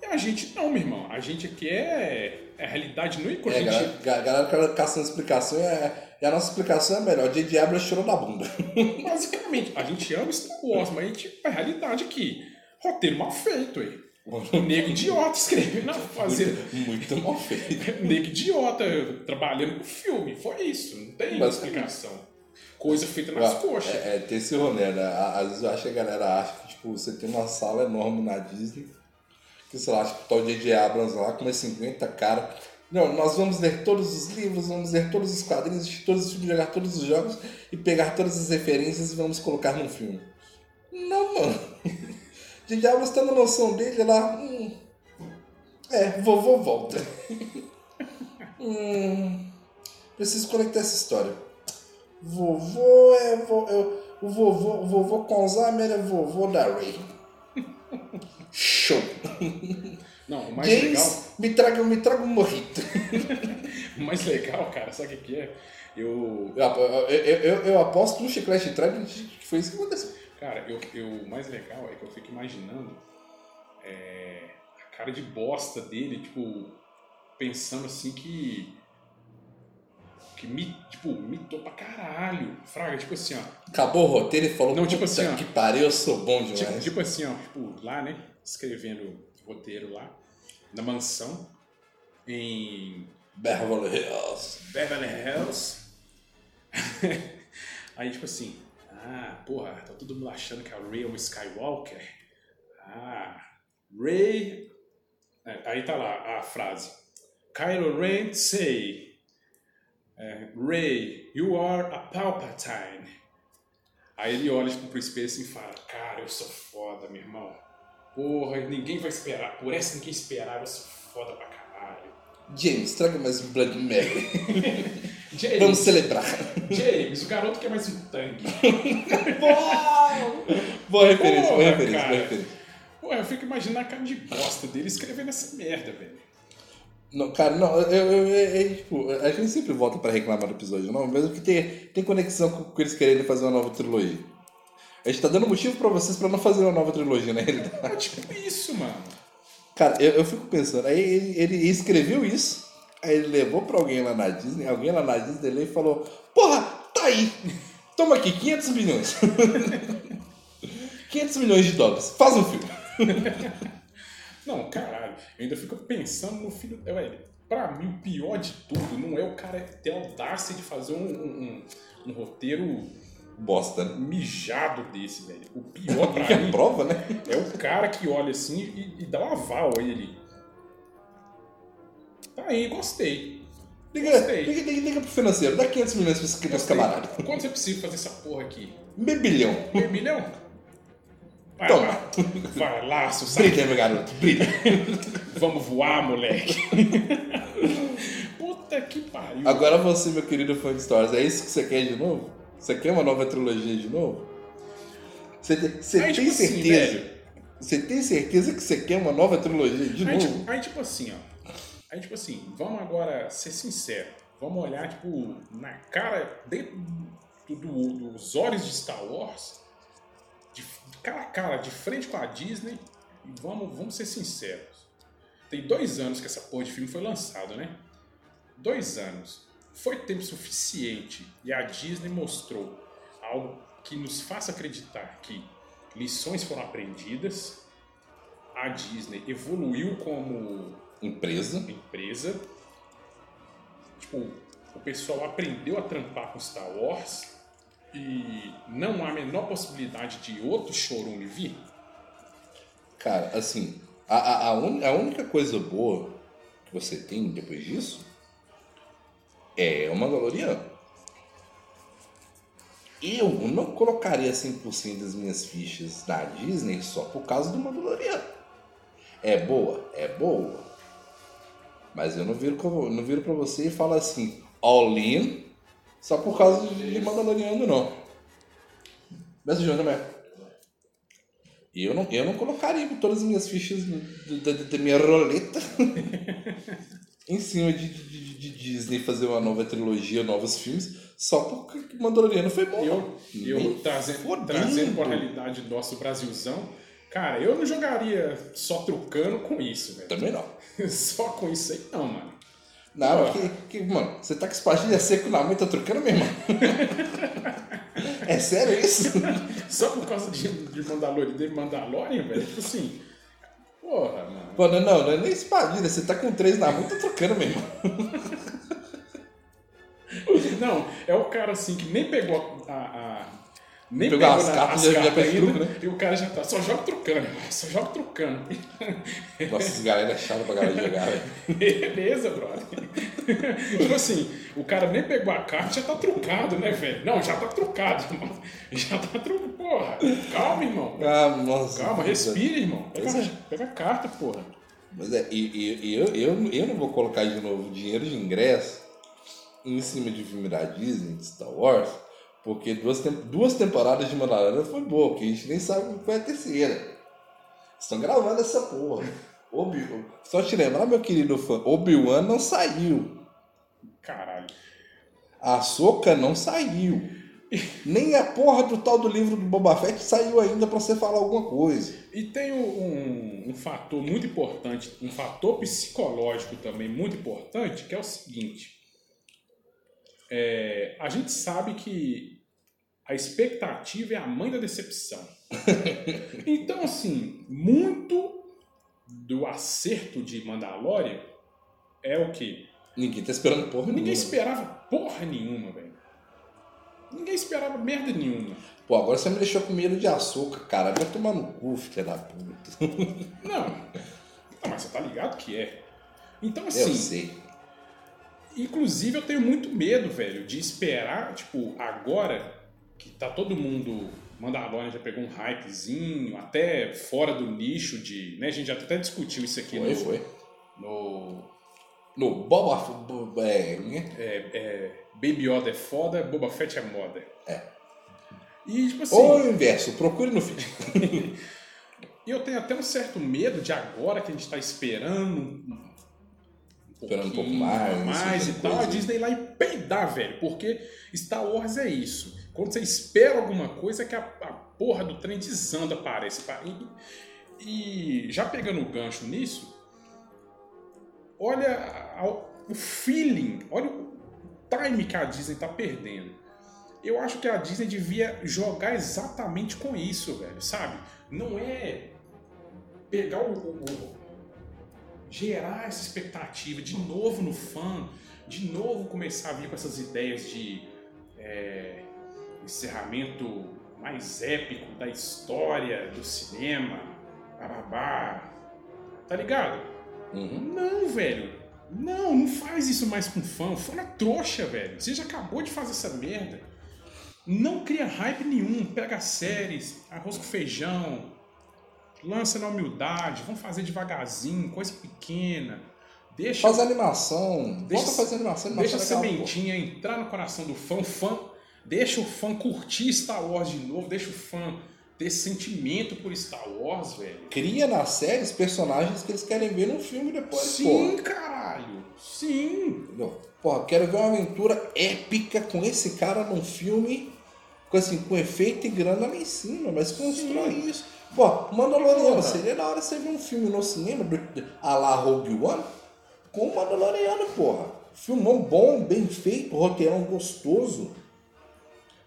E a gente não, meu irmão. A gente aqui é, é a realidade no é, a gente... A galera caçando explicação é, e a nossa explicação é melhor. De Diablo chorou da bunda. [laughs] Basicamente, a gente ama Star Wars, mas a gente é a realidade aqui. Roteiro mal feito, aí. O nego idiota escrevendo na fazer. Muito, muito mal feito. [laughs] nego idiota trabalhando com filme. Foi isso. Não tem explicação. Coisa feita nas coxas. É, é, tem esse rolê, né? Às vezes eu acho que a galera acha que tipo, você tem uma sala enorme na Disney. Que sei lá, tipo, tá o J.J. Abrams lá com umas 50 caras. Não, nós vamos ler todos os livros, vamos ler todos os quadrinhos, todos os filmes, jogar todos os jogos e pegar todas as referências e vamos colocar num filme. Não, mano. De Diablos tendo noção dele lá. Hum, é, vovô volta. [laughs] hum, preciso conectar essa história. Vovô é. Vo, é o vovô, o vovô com Alzheimer é vovô da Ray. [laughs] Show! [laughs] Não, o mais James, legal. Me traga, me traga um morrito. [laughs] o mais legal, cara, sabe o que é? Eu. Eu, eu, eu, eu aposto no chiclete trap que foi isso que aconteceu. Cara, eu, eu, o mais legal é que eu fico imaginando é, a cara de bosta dele, tipo, pensando assim que. Que me, tipo, mitou pra caralho. Fraga, tipo assim, ó. Acabou o roteiro e falou, Não, tipo assim, ó, que pariu, eu sou bom demais. Tipo, tipo assim, ó, tipo, lá, né? Escrevendo roteiro lá, na mansão, em Beverly Hills. Beverly Hills. [laughs] Aí, tipo assim, ah, porra, tá todo mundo achando que a Ray é um Skywalker. Ah, Ray. É, aí tá lá a frase. Kylo Ren say, é, Ray, you are a Palpatine. Aí ele olha tipo, pro espelho assim e fala, cara, eu sou foda, meu irmão. Porra, ninguém vai esperar. Por essa ninguém esperava, sou foda pra caralho. James, traga mais um Blood Mary. [laughs] James, Vamos celebrar. James, o garoto quer mais um tanque. [laughs] boa referência, boa referência, boa referência. Pô, eu fico imaginando a cara de bosta dele escrevendo essa merda, velho. Não, cara, não, eu, eu, eu- eu- tipo, a gente sempre volta pra reclamar do episódio não, mesmo que tem, tem conexão com, com eles querendo fazer uma nova trilogia. A gente tá dando motivo pra vocês pra não fazer uma nova trilogia, na realidade. É tipo isso, mano. Cara, eu, eu fico pensando, aí ele, ele escreveu isso, aí ele levou pra alguém lá na Disney, alguém lá na Disney leu e falou, porra, tá aí, toma aqui, 500 milhões. [laughs] 500 milhões de dólares, faz um filme. [laughs] Não, caralho. Eu ainda fico pensando no filho. Ué, pra mim, o pior de tudo não é o cara ter a audácia de fazer um, um, um- um roteiro Bosta, mijado desse, velho. O pior [laughs] pra é mim prova, né? é o cara que olha assim e, e dá um aval a ele. Tá aí, gostei. Liga, Gostei. liga, liga, liga pro financeiro, dá 500 milhões pra esse, Gostei. camarada. Quanto você precisa fazer essa porra aqui? Meio bilhão. Meio milhão? Vai Toma. lá. Vai lá, saco. Brilha, meu garoto, brilha. Vamos voar, moleque. [laughs] Puta que pariu. Agora você, meu querido fã de Star Wars, é isso que você quer de novo? Você quer uma nova trilogia de novo? Você, você Aí, tem tipo assim, certeza? velho. você tem certeza que você quer uma nova trilogia de Aí novo? tipo, aí, tipo assim, ó. Aí, tipo assim, vamos agora ser sincero. Vamos olhar, tipo, na cara, dentro do- do- dos olhos de Star Wars, de, de cara a cara, de frente com a Disney, e vamos, vamos ser sinceros. Tem dois anos que essa porra de filme foi lançado, né? Dois anos. Foi tempo suficiente e a Disney mostrou algo que nos faça acreditar que lições foram aprendidas, a Disney evoluiu como Empresa. empresa. Tipo, o pessoal aprendeu a trampar com Star Wars e não há a menor possibilidade de outro chorume vir. Cara, assim, a, a, a, un- a única coisa boa que você tem depois disso é o Mandaloriano. Eu não colocaria 100% das minhas fichas na Disney só por causa do Mandaloriano. É boa? É boa. Mas eu não viro, não viro pra você e falo assim, all-in só por causa de Mandaloriano, não. Mas Júnior também. Eu não, eu não colocaria todas as minhas fichas da, da, da minha roleta [laughs] em cima de, de, de, Disney fazer uma nova trilogia, novos filmes, só porque Mandaloriano foi bom. Eu, eu trazendo, trazendo a realidade do nosso Brasilzão, cara, eu não jogaria só trucando com isso, velho. Também não. [laughs] só com isso aí, não, mano. Não, que, que, mano, você tá com espadinha seco na mão e tá trucando, meu irmão? [laughs] é sério isso? Só por causa de, de Mandalorian, de Mandalorian, velho? Tipo assim. Porra, mano. Pô, não, não, não é nem espadinha, você tá com três na mão tá trocando, meu irmão. [laughs] Não, é o cara assim que nem pegou a, a nem Pegou as cartas e já, já fez truco, né? E o cara já tá, só joga trucando, [laughs] só joga trucando. Nossa, esses galera é chato pra galera jogar, velho. Beleza, brother. tipo assim, o cara nem pegou a carta já tá trucado, né, velho? Não, já tá trucado, irmão. Já tá trucado, porra. Calma, irmão. Ah, nossa. Calma, respira, irmão. Pega, é. pega a carta, porra. Mas é, e, e, e eu, eu, eu não vou colocar de novo dinheiro de ingresso em cima de filme da Disney, de Star Wars porque duas, duas temporadas de Mandalorian foi boa, que a gente nem sabe qual foi a terceira. Estão gravando essa porra. Obi Só te lembrar, meu querido fã, Obi-Wan não saiu. Caralho. A Soca não saiu. Nem a porra do tal do livro do Boba Fett saiu ainda para você falar alguma coisa. E tem um, um, fator muito importante, um fator psicológico também muito importante, que é o seguinte. É, a gente sabe que a expectativa é a mãe da decepção. [laughs] então, assim, muito do acerto de Mandalorian é o que? Ninguém tá esperando porra Ninguém nenhuma. esperava porra nenhuma, velho. Ninguém esperava merda nenhuma. Pô, agora você me deixou com medo de açúcar, cara. Vai tomar no cu, filha da puta. Não. [laughs] Não, mas você tá ligado que é. Então, assim. Eu sei. Inclusive, eu tenho muito medo, velho, de esperar, tipo, agora que tá todo mundo. Mandalorian já pegou um hypezinho, até fora do nicho de. Né, a gente já até discutiu isso aqui foi, no. Foi. No. No Boba. É, né? é, é, Baby Yoda é foda, Boba Fett é moda. É. E, tipo assim. Ou o inverso, procure no feed. [laughs] e eu tenho até um certo medo de agora que a gente está esperando esperando um pouco mais, mais e tal, a Disney lá e peidar, velho. Porque Star Wars é isso. Quando você espera alguma coisa, é que a, a porra do trem desanda, parece. E, e já pegando o gancho nisso, olha a, a, o feeling, olha o time que a Disney está perdendo. Eu acho que a Disney devia jogar exatamente com isso, velho, sabe? Não é pegar o, o gerar essa expectativa de novo no fã, de novo começar a vir com essas ideias de é, encerramento mais épico da história do cinema, bababá. Tá ligado? Uhum. Não, velho. Não, não faz isso mais com fã. Fã é trouxa, velho. Você já acabou de fazer essa merda. Não cria hype nenhum. Pega séries, arroz com feijão, lança na humildade, vamos fazer devagarzinho, coisa pequena. Deixa, faz animação, deixa, volta fazer animação, animação Deixa a sementinha entrar no coração do fã. O fã Deixa o fã curtir Star Wars de novo, deixa o fã ter sentimento por Star Wars, velho. Cria nas séries personagens que eles querem ver no filme depois, Sim, porra. caralho. Sim. Porra, quero ver uma aventura épica com esse cara num filme com, assim, com efeito e grana lá em cima, mas constrói Sim. isso. Pô, Mandaloriano, seria na hora você ver um filme no cinema, do, a la Rogue One, com o Mandaloriano, porra. Filmão bom, bem feito, roteirão gostoso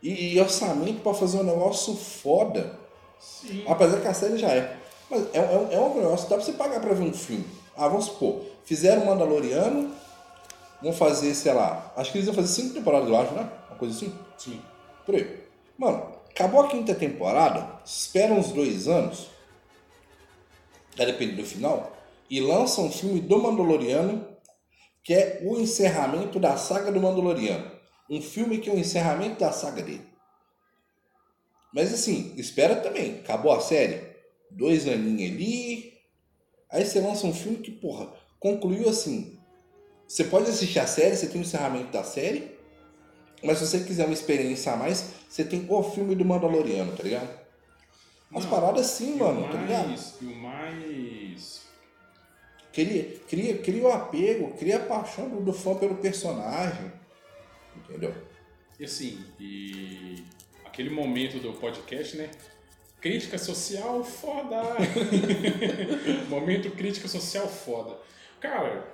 e, e orçamento para fazer um negócio foda. Sim. Apesar que a série já é. Mas é, é, é um negócio, dá pra você pagar pra ver um filme. Ah, vamos supor, fizeram Mandaloriano, vão fazer, sei lá, acho que eles iam fazer cinco temporadas, eu acho, né? Uma coisa assim? Sim. Por aí. Mano, acabou a quinta temporada, espera uns dois anos, vai depender do final, e lança um filme do Mandaloriano, que é o encerramento da saga do Mandaloriano um filme que é o encerramento da saga dele. Mas assim, espera também. Acabou a série. Dois aninhos ali. Aí você lança um filme que, porra, concluiu assim. Você pode assistir a série, você tem o encerramento da série, mas se você quiser uma experiência a mais, você tem o filme do Mandaloriano, tá ligado? As Não, paradas sim, mano, o tá ligado? mais, e o mais. Cria, cria, cria o apego, cria a paixão do, do fã pelo personagem. Entendeu? E assim, e aquele momento do podcast, né? Crítica social foda! [laughs] momento crítica social foda. Cara,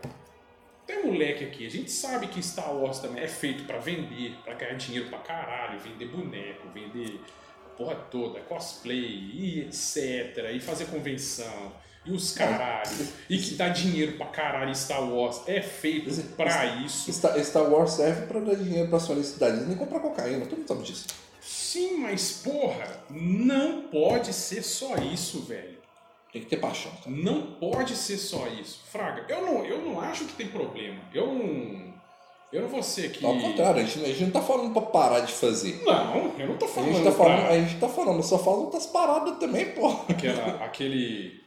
tem moleque aqui, a gente sabe que Star Wars também é feito pra vender, pra ganhar dinheiro pra caralho, vender boneco, vender a porra toda, cosplay e etc. E fazer convenção. E os caralho. E que dá dinheiro pra caralho Star Wars. É feito pra isso. Star, Star Wars serve pra dar dinheiro pra acionista da Disney e comprar cocaína, todo mundo sabe disso. Sim, mas porra, não pode ser só isso, velho. Tem que ter paixão. Não pode ser só isso. Fraga, eu não, eu não acho que tem problema. Eu não. Eu não vou ser aqui. Ao contrário, a gente, a gente não tá falando pra parar de fazer. Não, eu não tô A falando. gente tá pra- falando, a gente tá falando, só fala outras paradas também, porra. aquela, [laughs] aquele,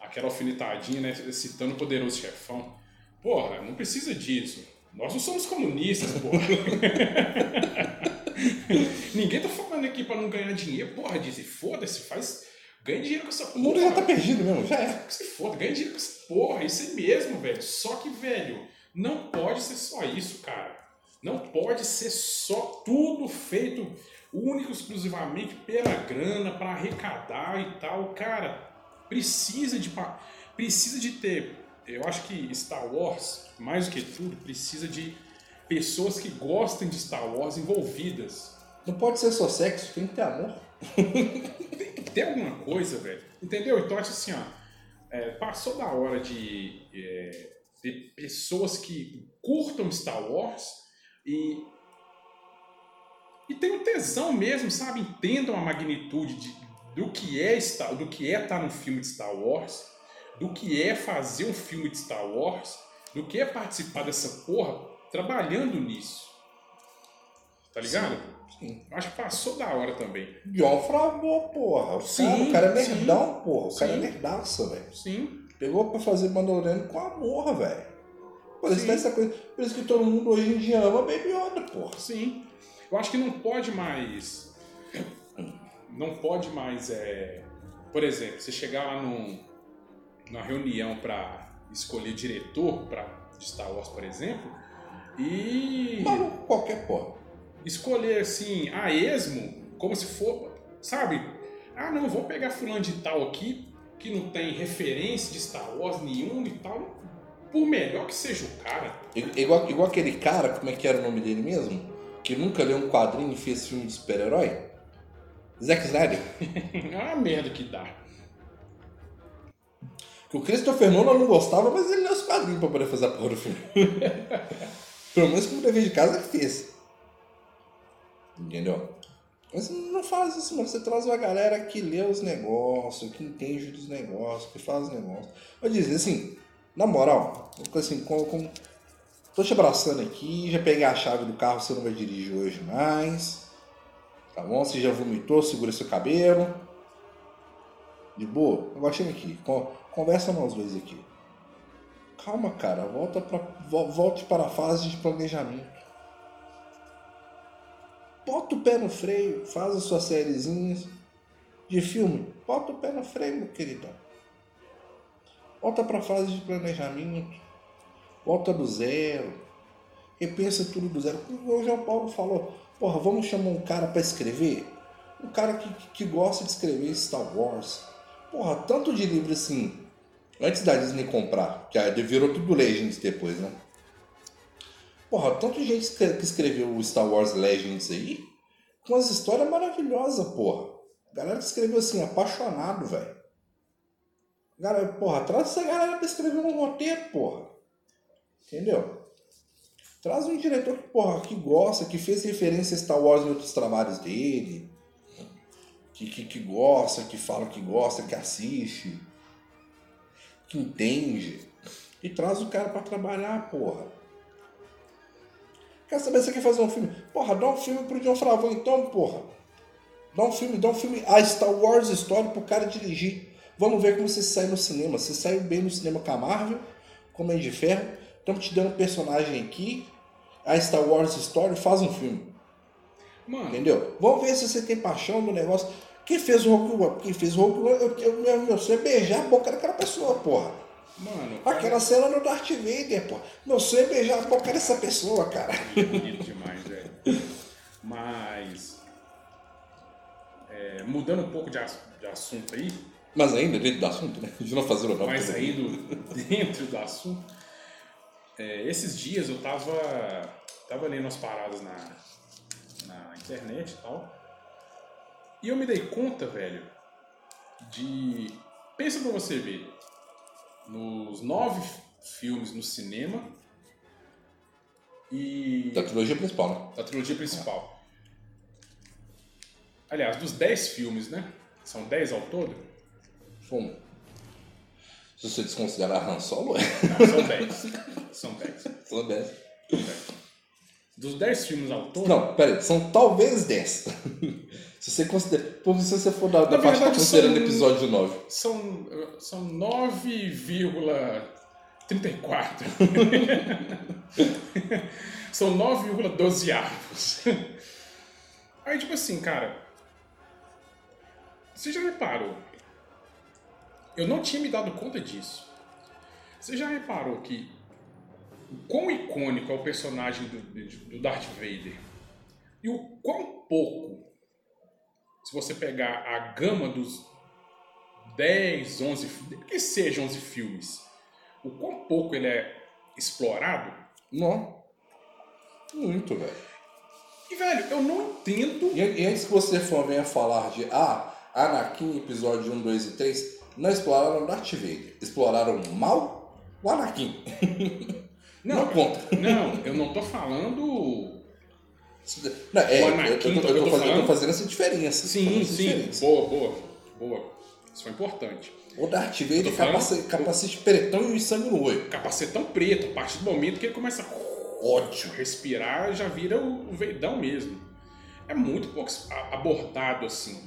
aquela alfinetadinha, né? Citando o poderoso chefão. Porra, não precisa disso. Nós não somos comunistas, porra. [laughs] Ninguém tá falando aqui pra não ganhar dinheiro. Porra, diz, foda-se, faz. Ganha dinheiro com essa O mundo já tá perdido mesmo, já é. Que se foda, ganha dinheiro com essa porra, isso aí mesmo, velho. Só que, velho, não pode ser só isso, cara. Não pode ser só tudo feito único, exclusivamente pela grana, para arrecadar e tal. Cara, precisa de, precisa de ter. Eu acho que Star Wars, mais do que tudo, precisa de pessoas que gostem de Star Wars envolvidas. Não pode ser só sexo, tem que ter amor. Tem alguma coisa, velho. Entendeu? Então, acho assim, ó. é, passou da hora de é, ter pessoas que curtam Star Wars e. E tenham tesão mesmo, sabe? Entendam a magnitude de, do que é Star, do que é estar num filme de Star Wars, do que é fazer um filme de Star Wars, do que é participar dessa porra trabalhando nisso. Tá ligado? Sim. Acho que passou da hora também. John Favreau, porra. O, Sim, cara, o cara é sim. nerdão, porra. O cara é Sim. nerdaça, velho. Sim. Pegou pra fazer Mandaloriano com amor, velho. Por isso, Sim. que essa coisa, por isso que todo mundo hoje em dia ama Baby Yoda, porra. Sim. Eu acho que não pode mais. Não pode mais. É... Por exemplo, você chegar lá num, numa reunião para escolher diretor pra, de Star Wars, por exemplo, e qualquer porra. Escolher assim, a esmo, como se for. Sabe? Ah, não, vou pegar fulano de tal aqui, que não tem referência de Star Wars nenhuma e tal. Por melhor que seja o cara. Igual, igual aquele cara, como é que era o nome dele mesmo? Que nunca leu um quadrinho e fez filme de super-herói? Zack Snyder. [laughs] Ah, a merda que dá. Que o Christopher Nolan não gostava, mas ele leu os quadrinhos pra poder fazer a porra do filme. [laughs] Pelo menos como dever de casa ele fez. Entendeu? Mas não faz isso, mano. Você traz uma galera que lê os negócios, que entende dos negócios, que faz os negócios. Eu dizer assim, na moral, assim, com, com... tô te abraçando aqui, já peguei a chave do carro, você não vai dirigir hoje mais. Tá bom? Você já vomitou, segura seu cabelo. De boa? Chega aqui, con- conversa nós dois aqui. Calma, cara, volta pra, vo- volte para a fase de planejamento. Bota o pé no freio, faz as suas sériezinhas de filme. Bota o pé no freio, meu queridão. Volta para a fase de planejamento. Volta do zero. Repensa tudo do zero. Como o João Paulo falou, porra, vamos chamar um cara para escrever? Um cara que, que gosta de escrever Star Wars. Porra, tanto de livro assim. Antes da Disney comprar, que virou tudo Legends depois, né? Porra, tanto gente que escreveu o Star Wars Legends aí, com umas histórias maravilhosas, porra. Galera que escreveu assim, apaixonado, velho. Galera, porra, traz essa galera pra escrever um roteiro, porra. Entendeu? Traz um diretor que, porra, que gosta, que fez referência a Star Wars em outros trabalhos dele. Que, que, que gosta, que fala que gosta, que assiste. Que entende. E traz o cara pra trabalhar, porra. Quer saber se você quer fazer um filme? Porra, dá um filme pro John Favreau então, porra. Dá um filme, dá um filme, a Star Wars Story pro cara dirigir. Vamos ver como você sai no cinema. Você saiu bem no cinema com a Marvel, com o Homem de Ferro. estamos te dando um personagem aqui, a Star Wars Story faz um filme. Mano, Entendeu? Vamos ver se você tem paixão no negócio. Quem fez o Rogue One? Quem fez o Rogue One, eu, eu, meu, meu sonho é beijar a boca daquela pessoa, porra. Mano, Aquela cena no Darth Vader. Meu sonho é beijar a boca dessa pessoa, cara. é bonito demais, velho. Mas. é, mudando um pouco de, de assunto aí, Mas ainda dentro do assunto, né? De não fazer o nome. mas ainda [laughs] dentro do assunto, é, esses dias eu tava, tava lendo umas paradas na, na internet e tal, e eu me dei conta, velho, de. Pensa pra você ver, nos nove filmes no cinema e. Da trilogia principal, né? da trilogia principal. Aliás, dos 10 filmes, né? São 10 ao todo? Bom, se você desconsiderar Han Solo, é. Não, são 10. São 10. São 10. Dos 10 filmes ao todo, Não, peraí, são talvez 10. Se você considera. Porque se você for da, da parte verdade, considerando são- episódio 9. são, são 9,34. [laughs] são 9,12 avos. Aí, tipo assim, cara. Você já reparou? Eu não tinha me dado conta disso. Você já reparou que o quão icônico é o personagem do, do Darth Vader e o quão pouco, se você pegar a gama dos 10, 11, fi- que seja 11 filmes, o quão pouco ele é explorado. Não. Muito, velho. E, velho, eu não entendo. E, e antes que você for venha falar de ah, Anakin, episódio 1, 2 e 3, não exploraram Darth Vader. Exploraram mal o Anakin. [laughs] Não, conta. Não, eu não tô falando. Não, é, eu, eu, tô, eu tô tô fazendo, eu tô fazendo essa diferença. Sim, essa sim. diferença. Boa, boa, boa. Isso foi importante. O Darth Vader capacete, capacete pretão e sangue no olho. Capacetão preto, a partir do momento que ele começa a Ódio. respirar, já vira o, o veidão mesmo. É muito pouco abordado assim.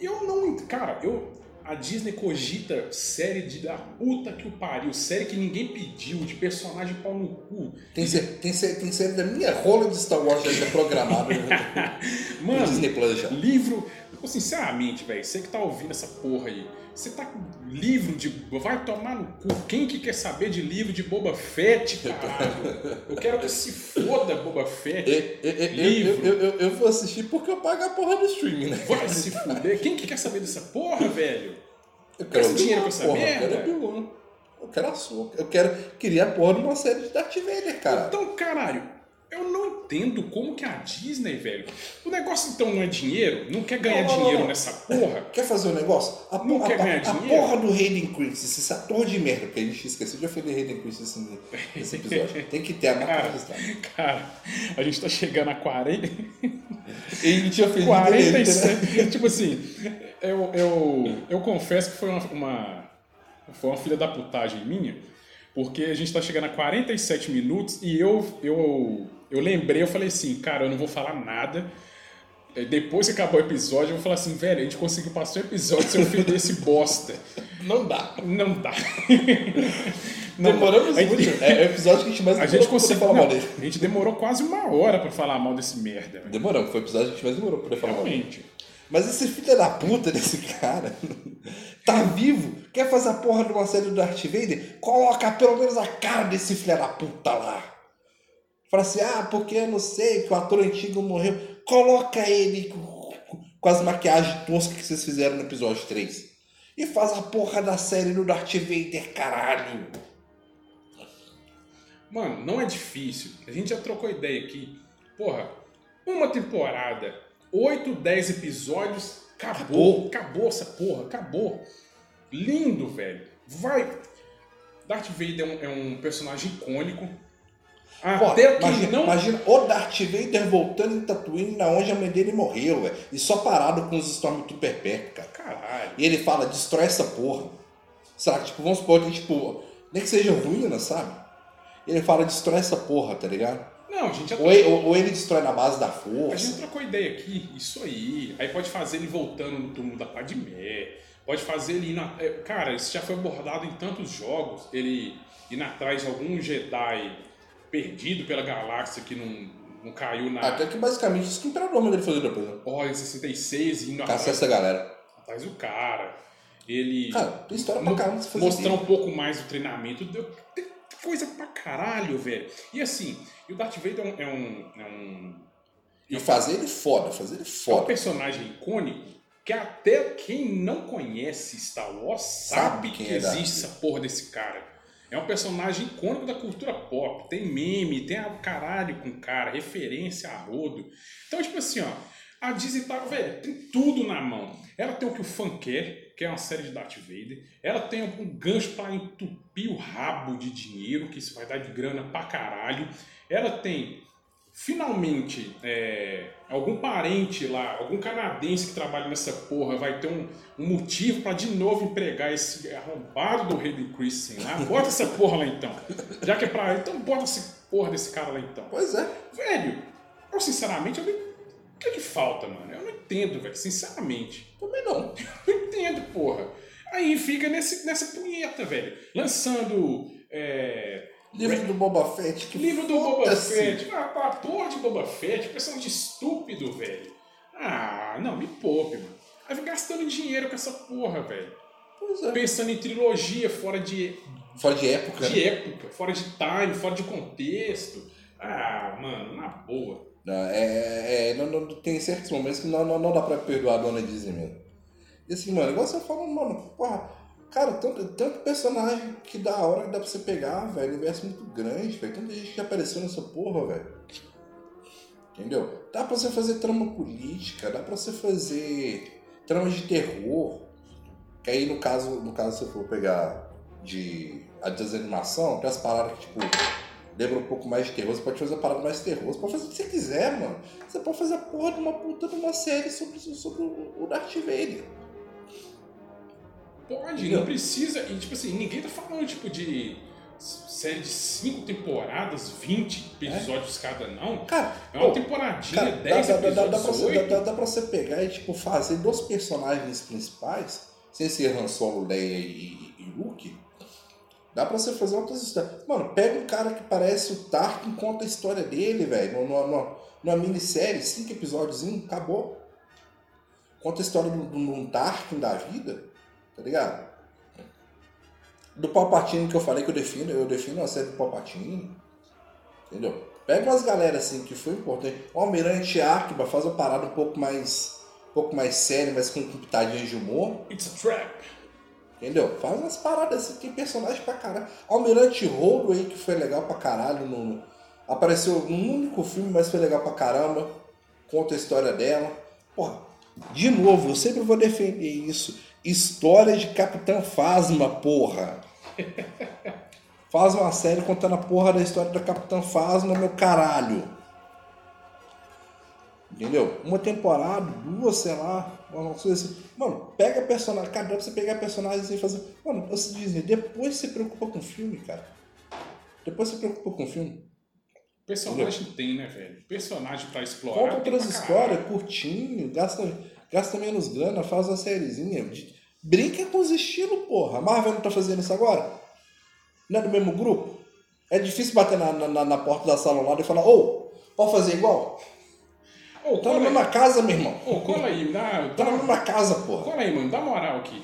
Eu não. Cara, eu. A Disney cogita série de da puta que o pariu, série que ninguém pediu, de personagem pau no cu. Tem, sé- tem, sé- tem série da minha rola de Star Wars já programada no [laughs] Mano, Disney Plus já. livro. Tipo, Sinceramente, velho, você que tá ouvindo essa porra aí, você tá com livro de. Vai tomar no cu. Quem que quer saber de livro de Boba Fett, caralho? Eu quero que se foda Boba Fett. Eu, eu- eu- Livro. eu, eu, eu vou assistir porque eu pago a porra do streaming, né? Vai se fuder. Quem que quer saber dessa porra, velho? Eu Quer esse dinheiro com essa porra, merda? Eu quero. Eu quero a sua. Eu quero. Queria a porra de uma série de Darth Vader, cara. Então, caralho, eu não entendo como que a Disney, velho. O negócio então não é dinheiro? Não quer ganhar Não, não, dinheiro não. nessa porra? Quer fazer um negócio? A, Não porra- quer a- ganhar a dinheiro? porra do Hayden Christensen, esse ator de merda, porque a gente esqueceu de ofender Hayden Christensen nesse episódio. [laughs] Tem que ter a marca registrada. cara, a gente tá chegando a 40. [laughs] Ele tinha ofendido ele, né? 47. tipo assim, eu, eu, eu confesso que foi uma, uma, foi uma filha da putagem minha, porque a gente tá chegando a 47 minutos e eu, eu, eu lembrei, eu falei assim, cara, eu não vou falar nada. Eh, Depois que acabou o episódio, eu vou falar assim, velho, a gente conseguiu passar o episódio sem ofender esse bosta. [laughs] Não dá. Não dá. [laughs] Não, Demoramos gente- muito. É o episódio que a gente mais A demorou gente falar mal não, dele. a gente demorou quase uma hora pra falar mal desse merda. velho. Demoramos, foi o episódio que a gente mais demorou pra poder falar mal dele. Realmente. Mas esse filho da puta desse cara [laughs] tá vivo, quer fazer a porra de uma série do Darth Vader? Coloca pelo menos a cara desse filho da puta lá. Fala assim, ah, porque eu não sei que o ator antigo morreu. Coloca ele com, as maquiagens toscas que vocês fizeram no episódio 3. E faz a porra da série do Darth Vader, caralho. Mano, não é difícil. A gente já trocou ideia aqui. Porra, uma temporada, 8, 10 episódios, acabou. Acabou, essa porra, acabou. Lindo, velho. Vai. Darth Vader é um, é um personagem icônico. Pô, Até que imagina, não. imagina o Darth Vader voltando em Tatooine na onde a mãe dele morreu, velho. E só parado com os Stormtrooper perto, cara. Caralho. E ele fala, destrói essa porra. Sabe? Tipo, vamos supor que, tipo, nem que seja ruína, sabe? Ele fala, destrói essa porra, tá ligado? Não, a gente já Ou ele, ou- ou ele destrói na base da A gente força. trocou ideia aqui, isso aí. Aí pode fazer ele voltando no túmulo da Padmé. Pode fazer ele ir na... é, Cara, isso já foi abordado em tantos jogos. Ele ir atrás de algum Jedi perdido pela galáxia que não, não caiu na Até que basicamente isso que o Imperador manda ele fazer depois, né? Ordem 66 e indo Caça atrás, essa galera. atrás do cara. Ele Cara, tem história pra caramba fazer mostrar aqui. um pouco mais do treinamento. Deu- coisa pra caralho, velho. E assim, e o Darth Vader é um- é um- é um E fazer ele foda, fazer ele É um foda. personagem icônico que até quem não conhece Star Wars sabe, Sabe que é existe essa porra desse cara. É um personagem icônico da cultura pop. Tem meme, tem a caralho com cara, referência a rodo. Então, tipo assim, ó, a Disney tá, velho, tem tudo na mão. Ela tem o que o fã quer, que é uma série de Darth Vader. Ela tem um gancho pra entupir o rabo de dinheiro, que isso vai dar de grana pra caralho. Ela tem finalmente é, algum parente lá, algum canadense que trabalha nessa porra vai ter um, um motivo pra de novo empregar esse arrombado do Hayden Christensen lá. Bota essa porra lá então. Já que é pra. Então bota essa porra desse cara lá então. Pois é. Velho, eu sinceramente, eu o que é que falta, mano? Eu não entendo, velho, sinceramente. Também não. [laughs] Não entendo, porra. Aí fica nesse, nessa punheta, velho. Lançando. É, Livro do Boba Fett. Que Livro do Boba. Fett. Ah, tá, porra de Boba Fett. Personagem estúpido, velho. Ah, não, me poupe, mano. Aí fica gastando dinheiro com essa porra, velho. Pois é. Pensando em trilogia fora de, Fora de época. de época, fora de time, fora de contexto. Ah, mano, na boa. Não, é, é, não, não- tem certos momentos que não, não, não dá pra perdoar a dona Disney mesmo. E assim, mano, igual você falou, mano, porra, cara, tanto, tanto personagem que da hora que dá pra você pegar, velho, universo muito grande, velho, tanta gente que apareceu nessa porra, velho. Entendeu? Dá pra você fazer trama política, dá pra você fazer trama de terror. Que aí no caso, no caso se eu for pegar de a desanimação, tem as paradas que, tipo, lembra um pouco mais de terror, você pode fazer a parada mais terror, você pode fazer o que você quiser, mano. Você pode fazer a porra de uma puta de uma série sobre, sobre o Darth Vader. Pode, não precisa. E tipo assim, ninguém tá falando tipo de série de 5 temporadas, 20 episódios cada, não. Cara, É uma pô, temporadinha, cara, 10 dá, dá, dá, dá, episódios, pra você, 8. dá, dá pra você pegar e tipo, fazer dos personagens principais, sem ser Han Solo, Leia e, e Luke, dá pra você fazer outras histórias. Mano, pega um cara que parece o Tarkin, conta a história dele, velho, numa, numa, numa minissérie, cinco episódios, acabou. Conta a história de um Tarkin da vida, tá ligado? Do Palpatine que eu falei que eu defino, eu defino a série do Palpatine. Entendeu? Pega umas galera assim que foi importante. O Almirante Akiba faz uma parada um pouco mais. Um pouco mais séria, mas com, com pitadinha de humor. It's a trap. Entendeu? Faz umas paradas assim, tem personagem pra caralho. Almirante Holdway, que foi legal pra caralho. No, apareceu num único filme, mas foi legal pra caramba. Conta a história dela. Porra, de novo, eu sempre vou defender isso. História de Capitã Phasma, porra. Faz uma série contando a porra da história da Capitã Phasma, meu caralho. Entendeu? Uma temporada, duas, sei lá, uma coisa assim. Mano, pega personagem. Cara, dá pra você pegar personagens e fazer. Mano, você Disney, depois você preocupa com o filme, cara. Depois você preocupa com o filme. Personagem tem, né, velho? Personagem pra explorar. Conta outras histórias, curtinho, gasta, gasta menos grana, faz uma sériezinha. Brinca com os estilos, porra. A Marvel não tá fazendo isso agora? Não é do mesmo grupo? É difícil bater na, na, na porta da sala lá e falar, ô, pode fazer igual? Ô, Tá na mesma aí. casa, meu irmão. Ô, cola aí, me dá, [laughs] Tá na dá, mesma casa, porra. cola aí, mano, dá moral aqui.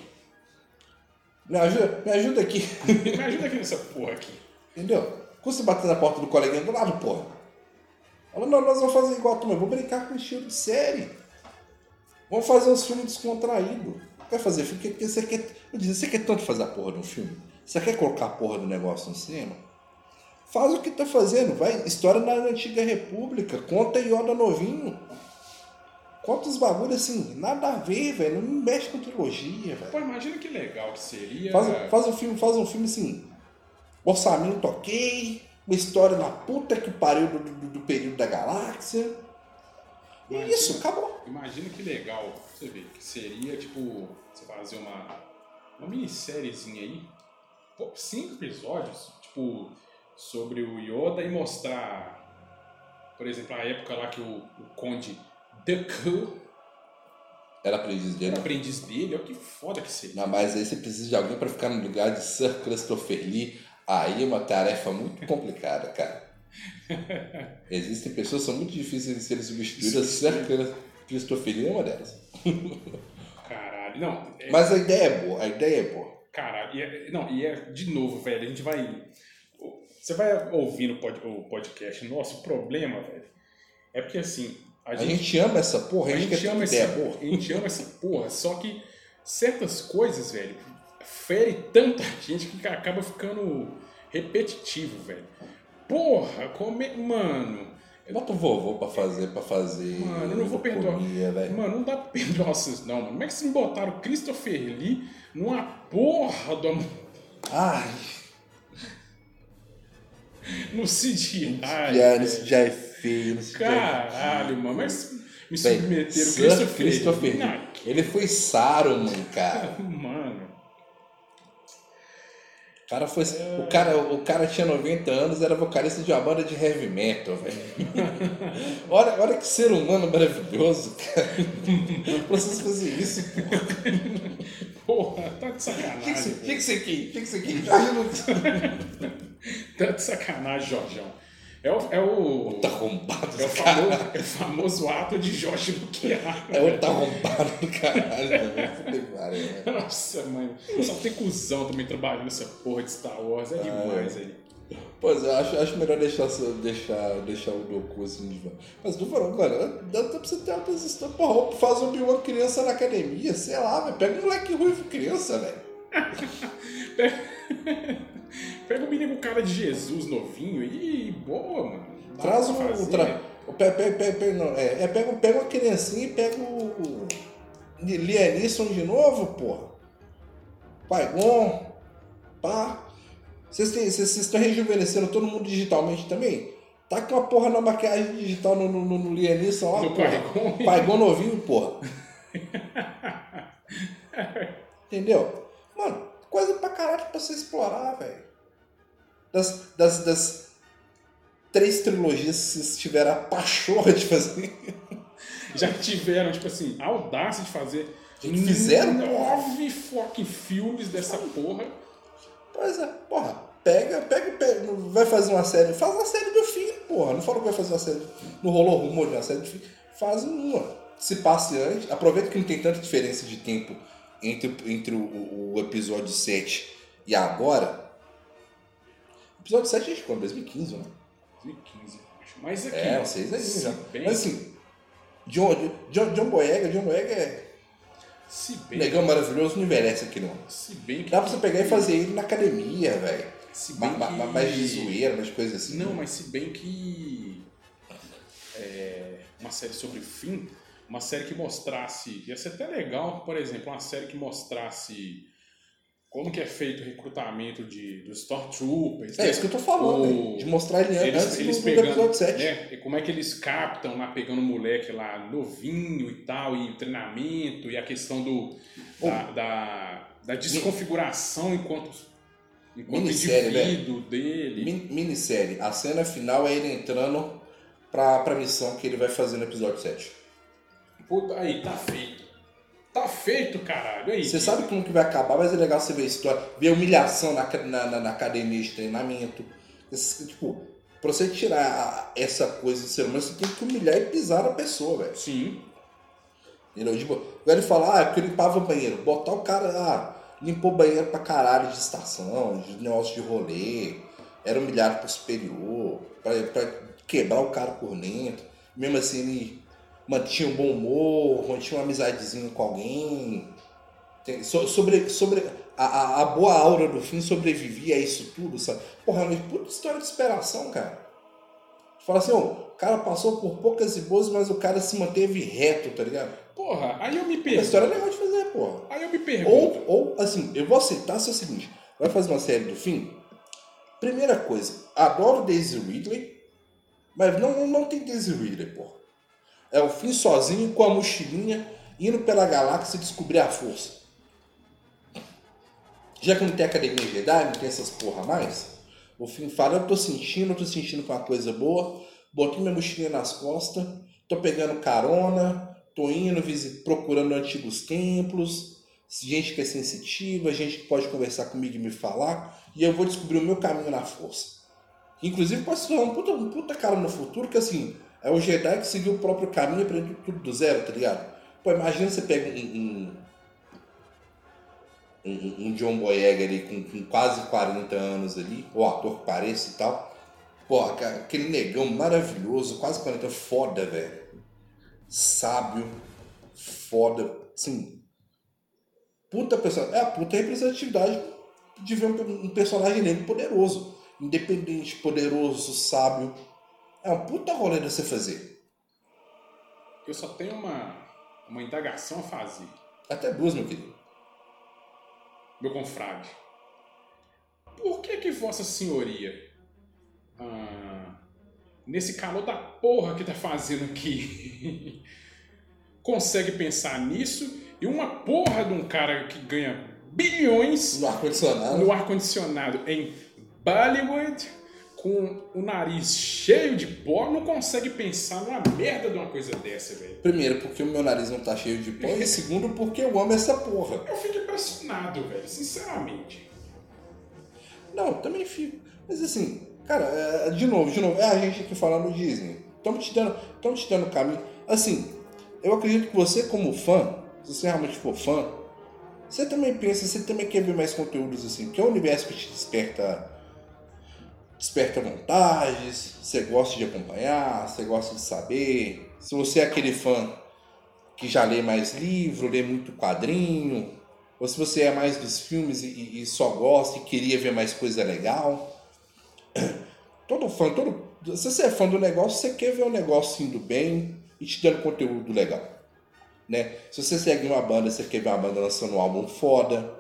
Me ajuda, me ajuda aqui. [laughs] Me ajuda aqui nessa porra aqui. Entendeu? Custa bater na porta do coleguinha do lado, porra. Fala, não, nós vamos fazer igual tu, mas vou brincar com estilo de série. Vamos fazer uns filmes descontraídos. Quer fazer filme? Porque você quer. Eu disse, você quer tanto fazer a porra de um filme? Você quer colocar a porra do negócio no cinema? Faz o que tá fazendo, vai. História na antiga república, conta Yoda novinho. Conta os bagulhos assim, nada a ver, velho. Não mexe com trilogia, velho. Pô, imagina que legal que seria. Faz, faz um filme, faz um filme assim. Orçamento ok, uma história na puta que pariu do, do- do período da galáxia. E Imagina- isso, acabou. Imagina que legal, você vê, que seria tipo, você fazer uma, uma minissériezinha aí, pô, cinco episódios, tipo, sobre o Yoda e mostrar, por exemplo, a época lá que o, o Conde Dooku Era aprendiz dele. Era aprendiz dele, olha que foda que seria. Não, mas aí você precisa de alguém para ficar no lugar de Sir Christopher Lee. Aí é uma tarefa muito complicada, cara. [laughs] Existem pessoas que são muito difíceis de serem substituídas. Christopher Lee é uma delas. Caralho, não. é- Mas a ideia é boa, a ideia é boa. Caralho, e é, não, e é de novo, velho, a gente vai. Você vai ouvindo o pod- o podcast. Nosso problema, velho, é porque assim. A A gente, gente ama essa porra, a gente, quer ter uma essa, ideia boa. a gente ama essa porra, só que certas coisas, velho, fere tanta [laughs] gente que acaba ficando repetitivo, velho. Porra, come... mano, Bota o vovô pra fazer, pra fazer. Mano, eu não vou perdoar. Mano, não dá pra perdoar vocês, não, mano. Como é que vocês me botaram Christopher Lee numa porra do. Ai, no CGI? já, isso já é feio. Isso já é Caralho, mano. Mas me Véi, submeteram Sir Christopher, Christopher Lee. Ele foi Saruman, cara. [laughs] Mano. O cara, foi, o, cara, o cara tinha 90 anos, era vocalista de uma banda de heavy metal, velho. [laughs] olha, olha que ser humano maravilhoso, cara. pra vocês fazerem isso, Porra, tá de sacanagem. você- velho. que, que você quer? O que, que você quer? Jorge não Tá de sacanagem, Jorjão. É o. É o, tá arrombado é o, do famoso, é o famoso ato de Jorge Luquiar. É o tá arrombado do caralho pariu, né? Nossa, mano. Só tem cuzão também trabalhando nessa porra de Star Wars. É demais aí. Pois eu acho, acho melhor deixar, deixar, deixar o Goku assim de. Mas tu falou, mano, dá pra você ter outras histórias. Porra, faz um Obi-Wan criança na academia, sei lá, velho. Pega um moleque ruivo criança, velho. [laughs] [laughs] Pega o menino cara de Jesus novinho e boa, mano. Dá Traz um. Tra... Pega, pega, pega, não, é, é, pega, pega uma criancinha e pega o. Lianisson de novo, porra. Paigon. Pá. Vocês estão rejuvenescendo todo mundo digitalmente também? Tá com uma porra na maquiagem digital no, no, no, no Lianisson lá, No. Paigon novinho, porra. [laughs] Entendeu? Mano, coisa pra caralho pra você explorar, velho. Das, das, das três trilogias que vocês tiveram a pachorra de fazer. Já tiveram, tipo assim, a audácia de fazer. Fizeram, nove fucking filmes dessa porra. Pois é, porra. Pega, pega, pega, vai fazer uma série. Faz uma série do fim, porra. Não fala que vai fazer uma série. Não rolou rumor de uma série do fim. Faz uma. Se passe antes. Aproveita que não tem tanta diferença de tempo entre, entre o, o- episódio 7 e agora. O episódio 7 a gente quando? 2015, né? 2015, acho. Mas aqui. É, vocês aí se. Bem, Mas assim, John, John, John Boyega, John Boyega é se bem, negão maravilhoso, não envelhece aqui não. se bem que. Dá pra você pegar e fazer ele na academia, velho. Se bem Ma- que... ma- Mais de zoeira, mais coisa assim. Não, mas se bem que. é, uma série sobre fim, uma série que mostrasse. Ia ser até legal, por exemplo, uma série que mostrasse como que é feito o recrutamento de, dos Stormtroopers. É né? isso que eu tô falando, O- né? de mostrar ele Eles, antes eles do, do pegando, episódio 7. né, e como é que eles captam lá, pegando o moleque lá novinho e tal, e treinamento, e a questão do, da, da, da desconfiguração enquanto, enquanto Minissérie, indivíduo dele. Min- minissérie. A cena final é ele entrando pra, pra missão que ele vai fazer no episódio 7. Puta, aí, tá feito. Tá feito, caralho. Aí, Você sabe como que vai acabar, mas é legal você ver a história, ver a humilhação na, na, na- na academia de treinamento. Esse, tipo, pra você tirar essa coisa do ser humano, você tem que humilhar e pisar na pessoa, velho. Sim. Entendeu? Tipo, igual ele fala, ah, porque eu limpava o banheiro. Botar o cara, ah, limpou o banheiro pra caralho de estação, de negócio de rolê, era humilhado pro superior, pra, pra quebrar o cara por dentro. Mesmo assim, ele mantinha um bom humor, mantinha uma amizadezinha com alguém. Tem- so- sobre sobre a, a, a boa aura do fim sobrevivia a isso tudo, sabe? Porra, mas puta história de superação, cara. Fala assim, ó, o cara passou por poucas e boas, mas o cara se manteve reto, tá ligado? Porra, aí eu me A pergunto. história é legal de fazer, porra. Aí eu me pergunto. Ou, ou, assim, eu vou aceitar se é o seguinte: vai fazer uma série do fim? Primeira coisa, adoro Daisy Ridley, mas não, não tem Daisy Ridley, porra. É o fim sozinho com a mochilinha indo pela galáxia descobrir a força. Já que não tem Academia Jedi, não tem essas porra mais, o fim fala: eu tô sentindo, eu tô sentindo com uma coisa boa, botei minha mochilinha nas costas, tô pegando carona, tô indo procurando antigos templos, gente que é sensitiva, gente que pode conversar comigo e me falar, e eu vou descobrir o meu caminho na força. Inclusive se tornar um puta, um puta cara no futuro que assim, é o Jedi que seguiu o próprio caminho e aprendeu tudo do zero, tá ligado? Pô, imagina você pega um, um, um, John Boyega ali com, com quase 40 anos ali, o ator que parece e tal. Pô, aquele negão maravilhoso, quase 40, foda, velho. Sábio, foda, assim. Puta pessoa. É a puta representatividade de ver um, um personagem negro poderoso. Independente, poderoso, sábio. É um puta rolê de você fazer. Eu só tenho uma, uma indagação a fazer, Até duas, meu querido. meu confrade. Por que que Vossa Senhoria, ah, nesse calor da porra que tá fazendo aqui, [laughs] consegue pensar nisso e uma porra de um cara que ganha bilhões No ar-condicionado. no ar-condicionado em Bollywood, com o nariz cheio de pó, não consegue pensar numa merda de uma coisa dessa, velho. Primeiro, porque o meu nariz não tá cheio de pó. E [laughs] segundo, porque eu amo essa porra. Eu fico impressionado, velho, sinceramente. Não, também fico. Mas assim, cara, é, de novo, de novo, é a gente aqui falando Disney. Estamos te dando, estamos te dando caminho. Assim, eu acredito que você, como fã, se você realmente for fã, você também pensa, você também quer ver mais conteúdos assim, porque é um universo que te desperta. Desperta vontades, você gosta de acompanhar, você gosta de saber. Se você é aquele fã que já lê mais livro, lê muito quadrinho, ou se você é mais dos filmes e, e só gosta e queria ver mais coisa legal. [clears throat] Todo fã, todo, se você é fã do negócio, você quer ver o negócio indo bem e te dando conteúdo legal. Né? Se você segue uma banda, você quer ver uma banda lançando um álbum foda.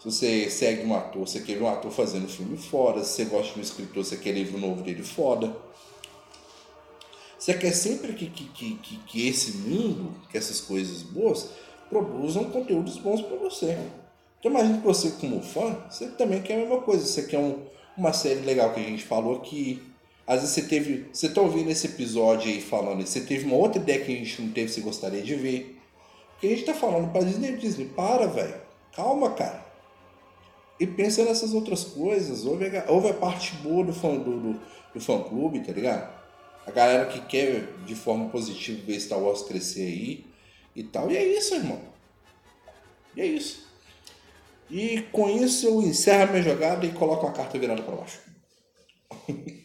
Se você segue um ator, você quer ver um ator fazendo filme foda. Se você gosta de um escritor, você quer livro novo dele foda. Você quer sempre que, que, que, que, esse mundo, que essas coisas boas, produzam conteúdos bons para você. Então imagina que você, como fã, você também quer a mesma coisa. Você quer um, uma série legal que a gente falou aqui. Às vezes você teve. Você tá ouvindo esse episódio aí falando, você teve uma outra ideia que a gente não teve, você gostaria de ver. Porque a gente tá falando pra Disney, Disney, para, velho. Calma, cara. E pensa nessas outras coisas. Ouve a, ouve a parte boa do fã, do, do, do fã clube, tá ligado? A galera que quer de forma positiva ver Star Wars crescer aí e tal. E é isso, irmão. E é isso. E com isso eu encerro a minha jogada e coloco a carta virada para baixo. [laughs]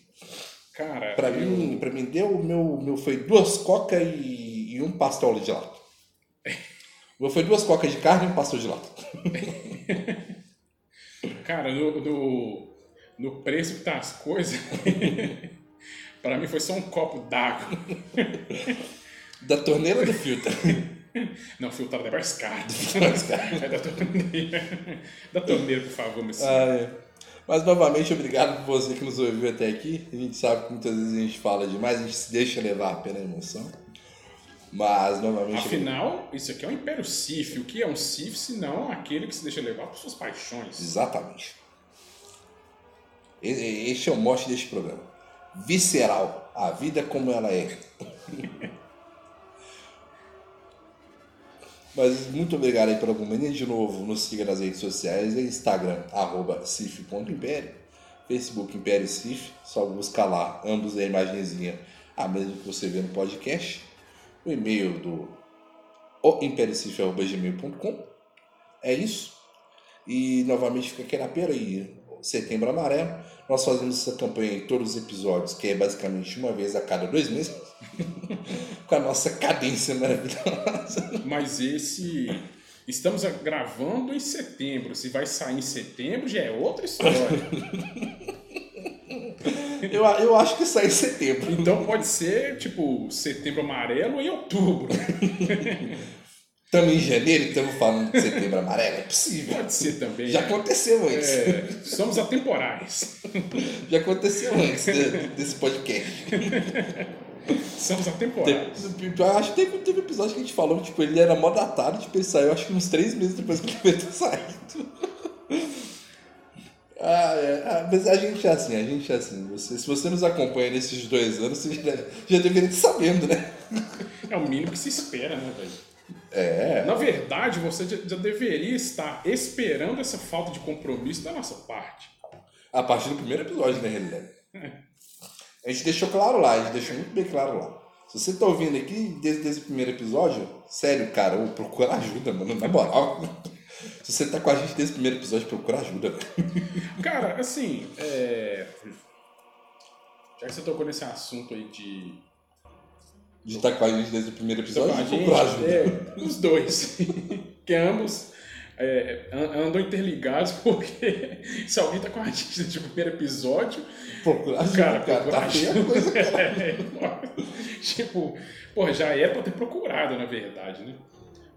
Cara, Pra eu- mim, pra mim deu, o meu, meu foi duas coca e, e um pastel de lata. [laughs] O meu foi duas cocas de carne e um pastel de lata. [laughs] Cara, no, no, no preço que tá as coisas, [laughs] pra mim foi só um copo d'água. [laughs] Da torneira do [laughs] filtro. Não, filtrado é mais caro. mais caro. É da torneira. Da torneira, por favor, meu senhor. Ah, é. Mas novamente, obrigado por você que nos ouviu até aqui. A gente sabe que muitas vezes a gente fala demais, a gente se deixa levar pela emoção. Mas novamente. Afinal, isso aqui é um Império Sif. O que é um Sif se não aquele que se deixa levar por suas paixões? Exatamente. Este é o mote deste programa. Visceral. A vida como ela é. [laughs] Mas muito obrigado aí pela companhia. De novo, nos siga nas redes sociais. Instagram, arroba cif.império. Facebook Império Cif. Só buscar lá, ambos a imagenzinha, a mesma que você vê no podcast. O e-mail do oimperiocif.gmail.com. É isso. E novamente fica aqui na pera aí, setembro amarelo. Nós fazemos essa campanha em todos os episódios, que é basicamente uma vez a cada dois meses, [laughs] com a nossa cadência maravilhosa. Mas esse. Estamos gravando em setembro. Se vai sair em setembro, já é outra história. [laughs] Eu, eu acho que sai em setembro. Então pode ser, tipo, setembro amarelo em outubro. [laughs] Estamos em janeiro e estamos falando de setembro amarelo. É possível. Pode ser também. Já aconteceu antes. É, somos atemporais. [laughs] Já aconteceu antes de- desse podcast. Somos atemporais. Teve- Eu acho que teve, teve um episódio que a gente falou que tipo, ele era mó datado, tipo, ele saiu acho que uns três meses depois que ele [laughs] ter saído. Ah, é. Ah, mas a gente é assim, a gente é assim. Você, se você nos acompanha nesses dois anos, você já, já deveria estar sabendo, né? [laughs] É o mínimo que se espera, né, velho? É. Na verdade, você já, já deveria estar esperando essa falta de compromisso da nossa parte. A partir do primeiro episódio, na realidade. A gente deixou claro lá, a gente deixou muito bem claro lá. Se você tá ouvindo aqui desde, desde o primeiro episódio, sério, cara, procura ajuda, mano, na moral. Se você tá com a gente desde o primeiro episódio, procura ajuda, velho. Cara, assim, é... já que você tocou nesse assunto aí de. De estar com a gente desde o primeiro Então, episódio, a gente, procura ajuda. é, os dois. [laughs] que ambos é, an- andam interligados, [laughs] porque se alguém tá com a gente desde o primeiro episódio, Procura ajuda, cara, cara. procura Tá feia a ajuda. coisa, cara. [laughs] É, tipo, pô, já é pra ter procurado, na verdade, né?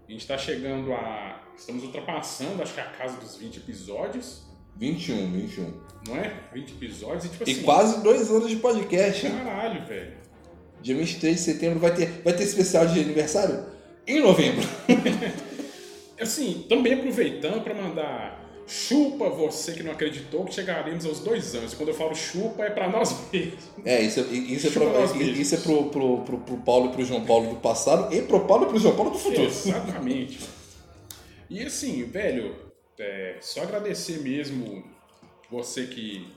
A gente tá chegando a. Estamos ultrapassando, acho que a casa dos 20 episódios, 21, 21. não é? 20 episódios e tipo E assim. quase dois anos de podcast? Caralho, velho. Dia 23 de setembro vai ter, vai ter especial de aniversário? Em novembro. [laughs] Assim, também aproveitando para mandar chupa você que não acreditou que chegaremos aos dois anos. E quando eu falo chupa é para nós mesmos. É, isso, é- isso é, nós isso é pro, pro, pro, pro Paulo e pro João Paulo do passado e pro Paulo e pro João Paulo do futuro. Exatamente. [laughs] E assim, velho, é, só agradecer mesmo você que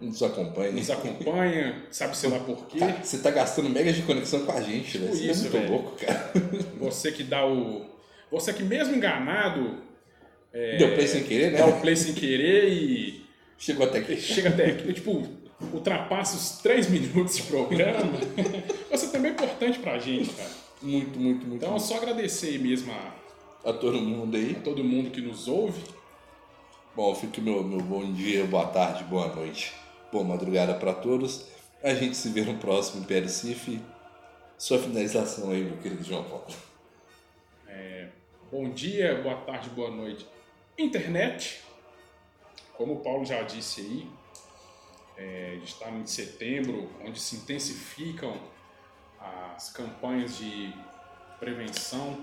Nos acompanhe. nos acompanha, sabe sei lá por quê. Cara, você tá gastando megas de conexão com a gente, velho. Isso, isso, é muito velho. louco, cara. Você que dá o. Você que mesmo enganado Deu play sem querer, dá né? o play sem querer e Chegou até aqui. chega até aqui, tipo, ultrapassa os três minutos de programa. Você também é importante pra gente, cara. Muito, muito, muito. Então, só agradecer aí mesmo a, A todo mundo aí. a todo mundo que nos ouve. Bom, fica meu, meu bom dia, boa tarde, boa noite, boa madrugada pra todos. A gente se vê no próximo Império Cif. Sua finalização aí, meu querido João Paulo. Bom dia, boa tarde, boa noite. Internet, como o Paulo já disse aí, é, está em setembro, onde se intensificam as campanhas de prevenção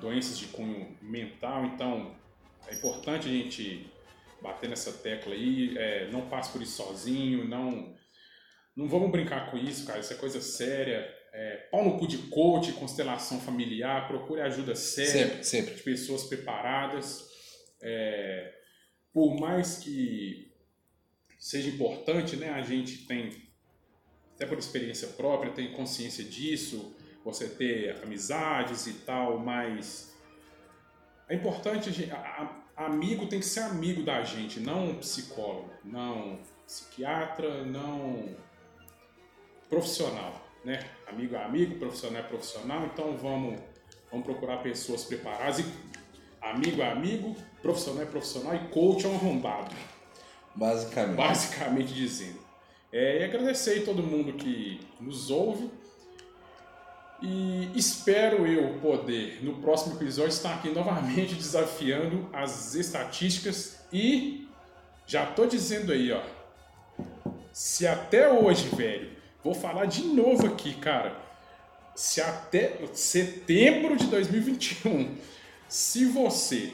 doenças de cunho mental. Então, é importante a gente bater nessa tecla aí. é, não passe por isso sozinho, não, não vamos brincar com isso, cara. Isso é coisa séria. É, pau no cu de coach, constelação familiar, procure ajuda séria Sempre, sempre. de pessoas preparadas. É, por mais que seja importante, né, a gente tem, até por experiência própria, tem consciência disso, você ter amizades e tal, mas é importante, a gente- a- a- amigo tem que ser amigo da gente, não psicólogo, não psiquiatra, não profissional, né? Amigo é amigo, profissional é profissional, então vamos, vamos procurar pessoas preparadas e amigo é amigo, profissional é profissional e coach é um arrombado, Basicamente. basicamente dizendo. É, e agradecer aí todo mundo que nos ouve e espero eu poder, no próximo episódio, estar aqui novamente [laughs] desafiando as estatísticas e já tô dizendo aí, ó, se até hoje, velho, vou falar de novo aqui, cara. Se até setembro de 2021, se você,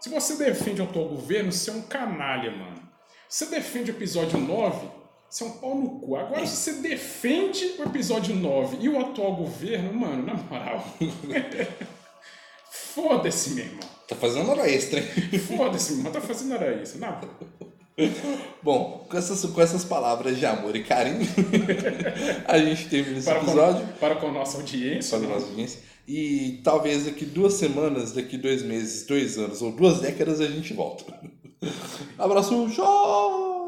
se você defende o atual governo, você é um canalha, mano. Você defende o episódio 9, você é um pau no cu. Agora, se você defende o episódio 9 e o atual governo, mano, na moral. [laughs] Foda-se, meu irmão. Tá fazendo hora extra, hein? Foda-se, meu irmão. Tá fazendo era isso. Na. Bom, com essas, com essas palavras de amor e carinho, [laughs] a gente termina esse Para com, episódio. para com a nossa audiência. Para a né? nossa audiência. E talvez daqui duas semanas, daqui dois meses, dois anos ou duas décadas a gente volta. [laughs] Abraço, tchau!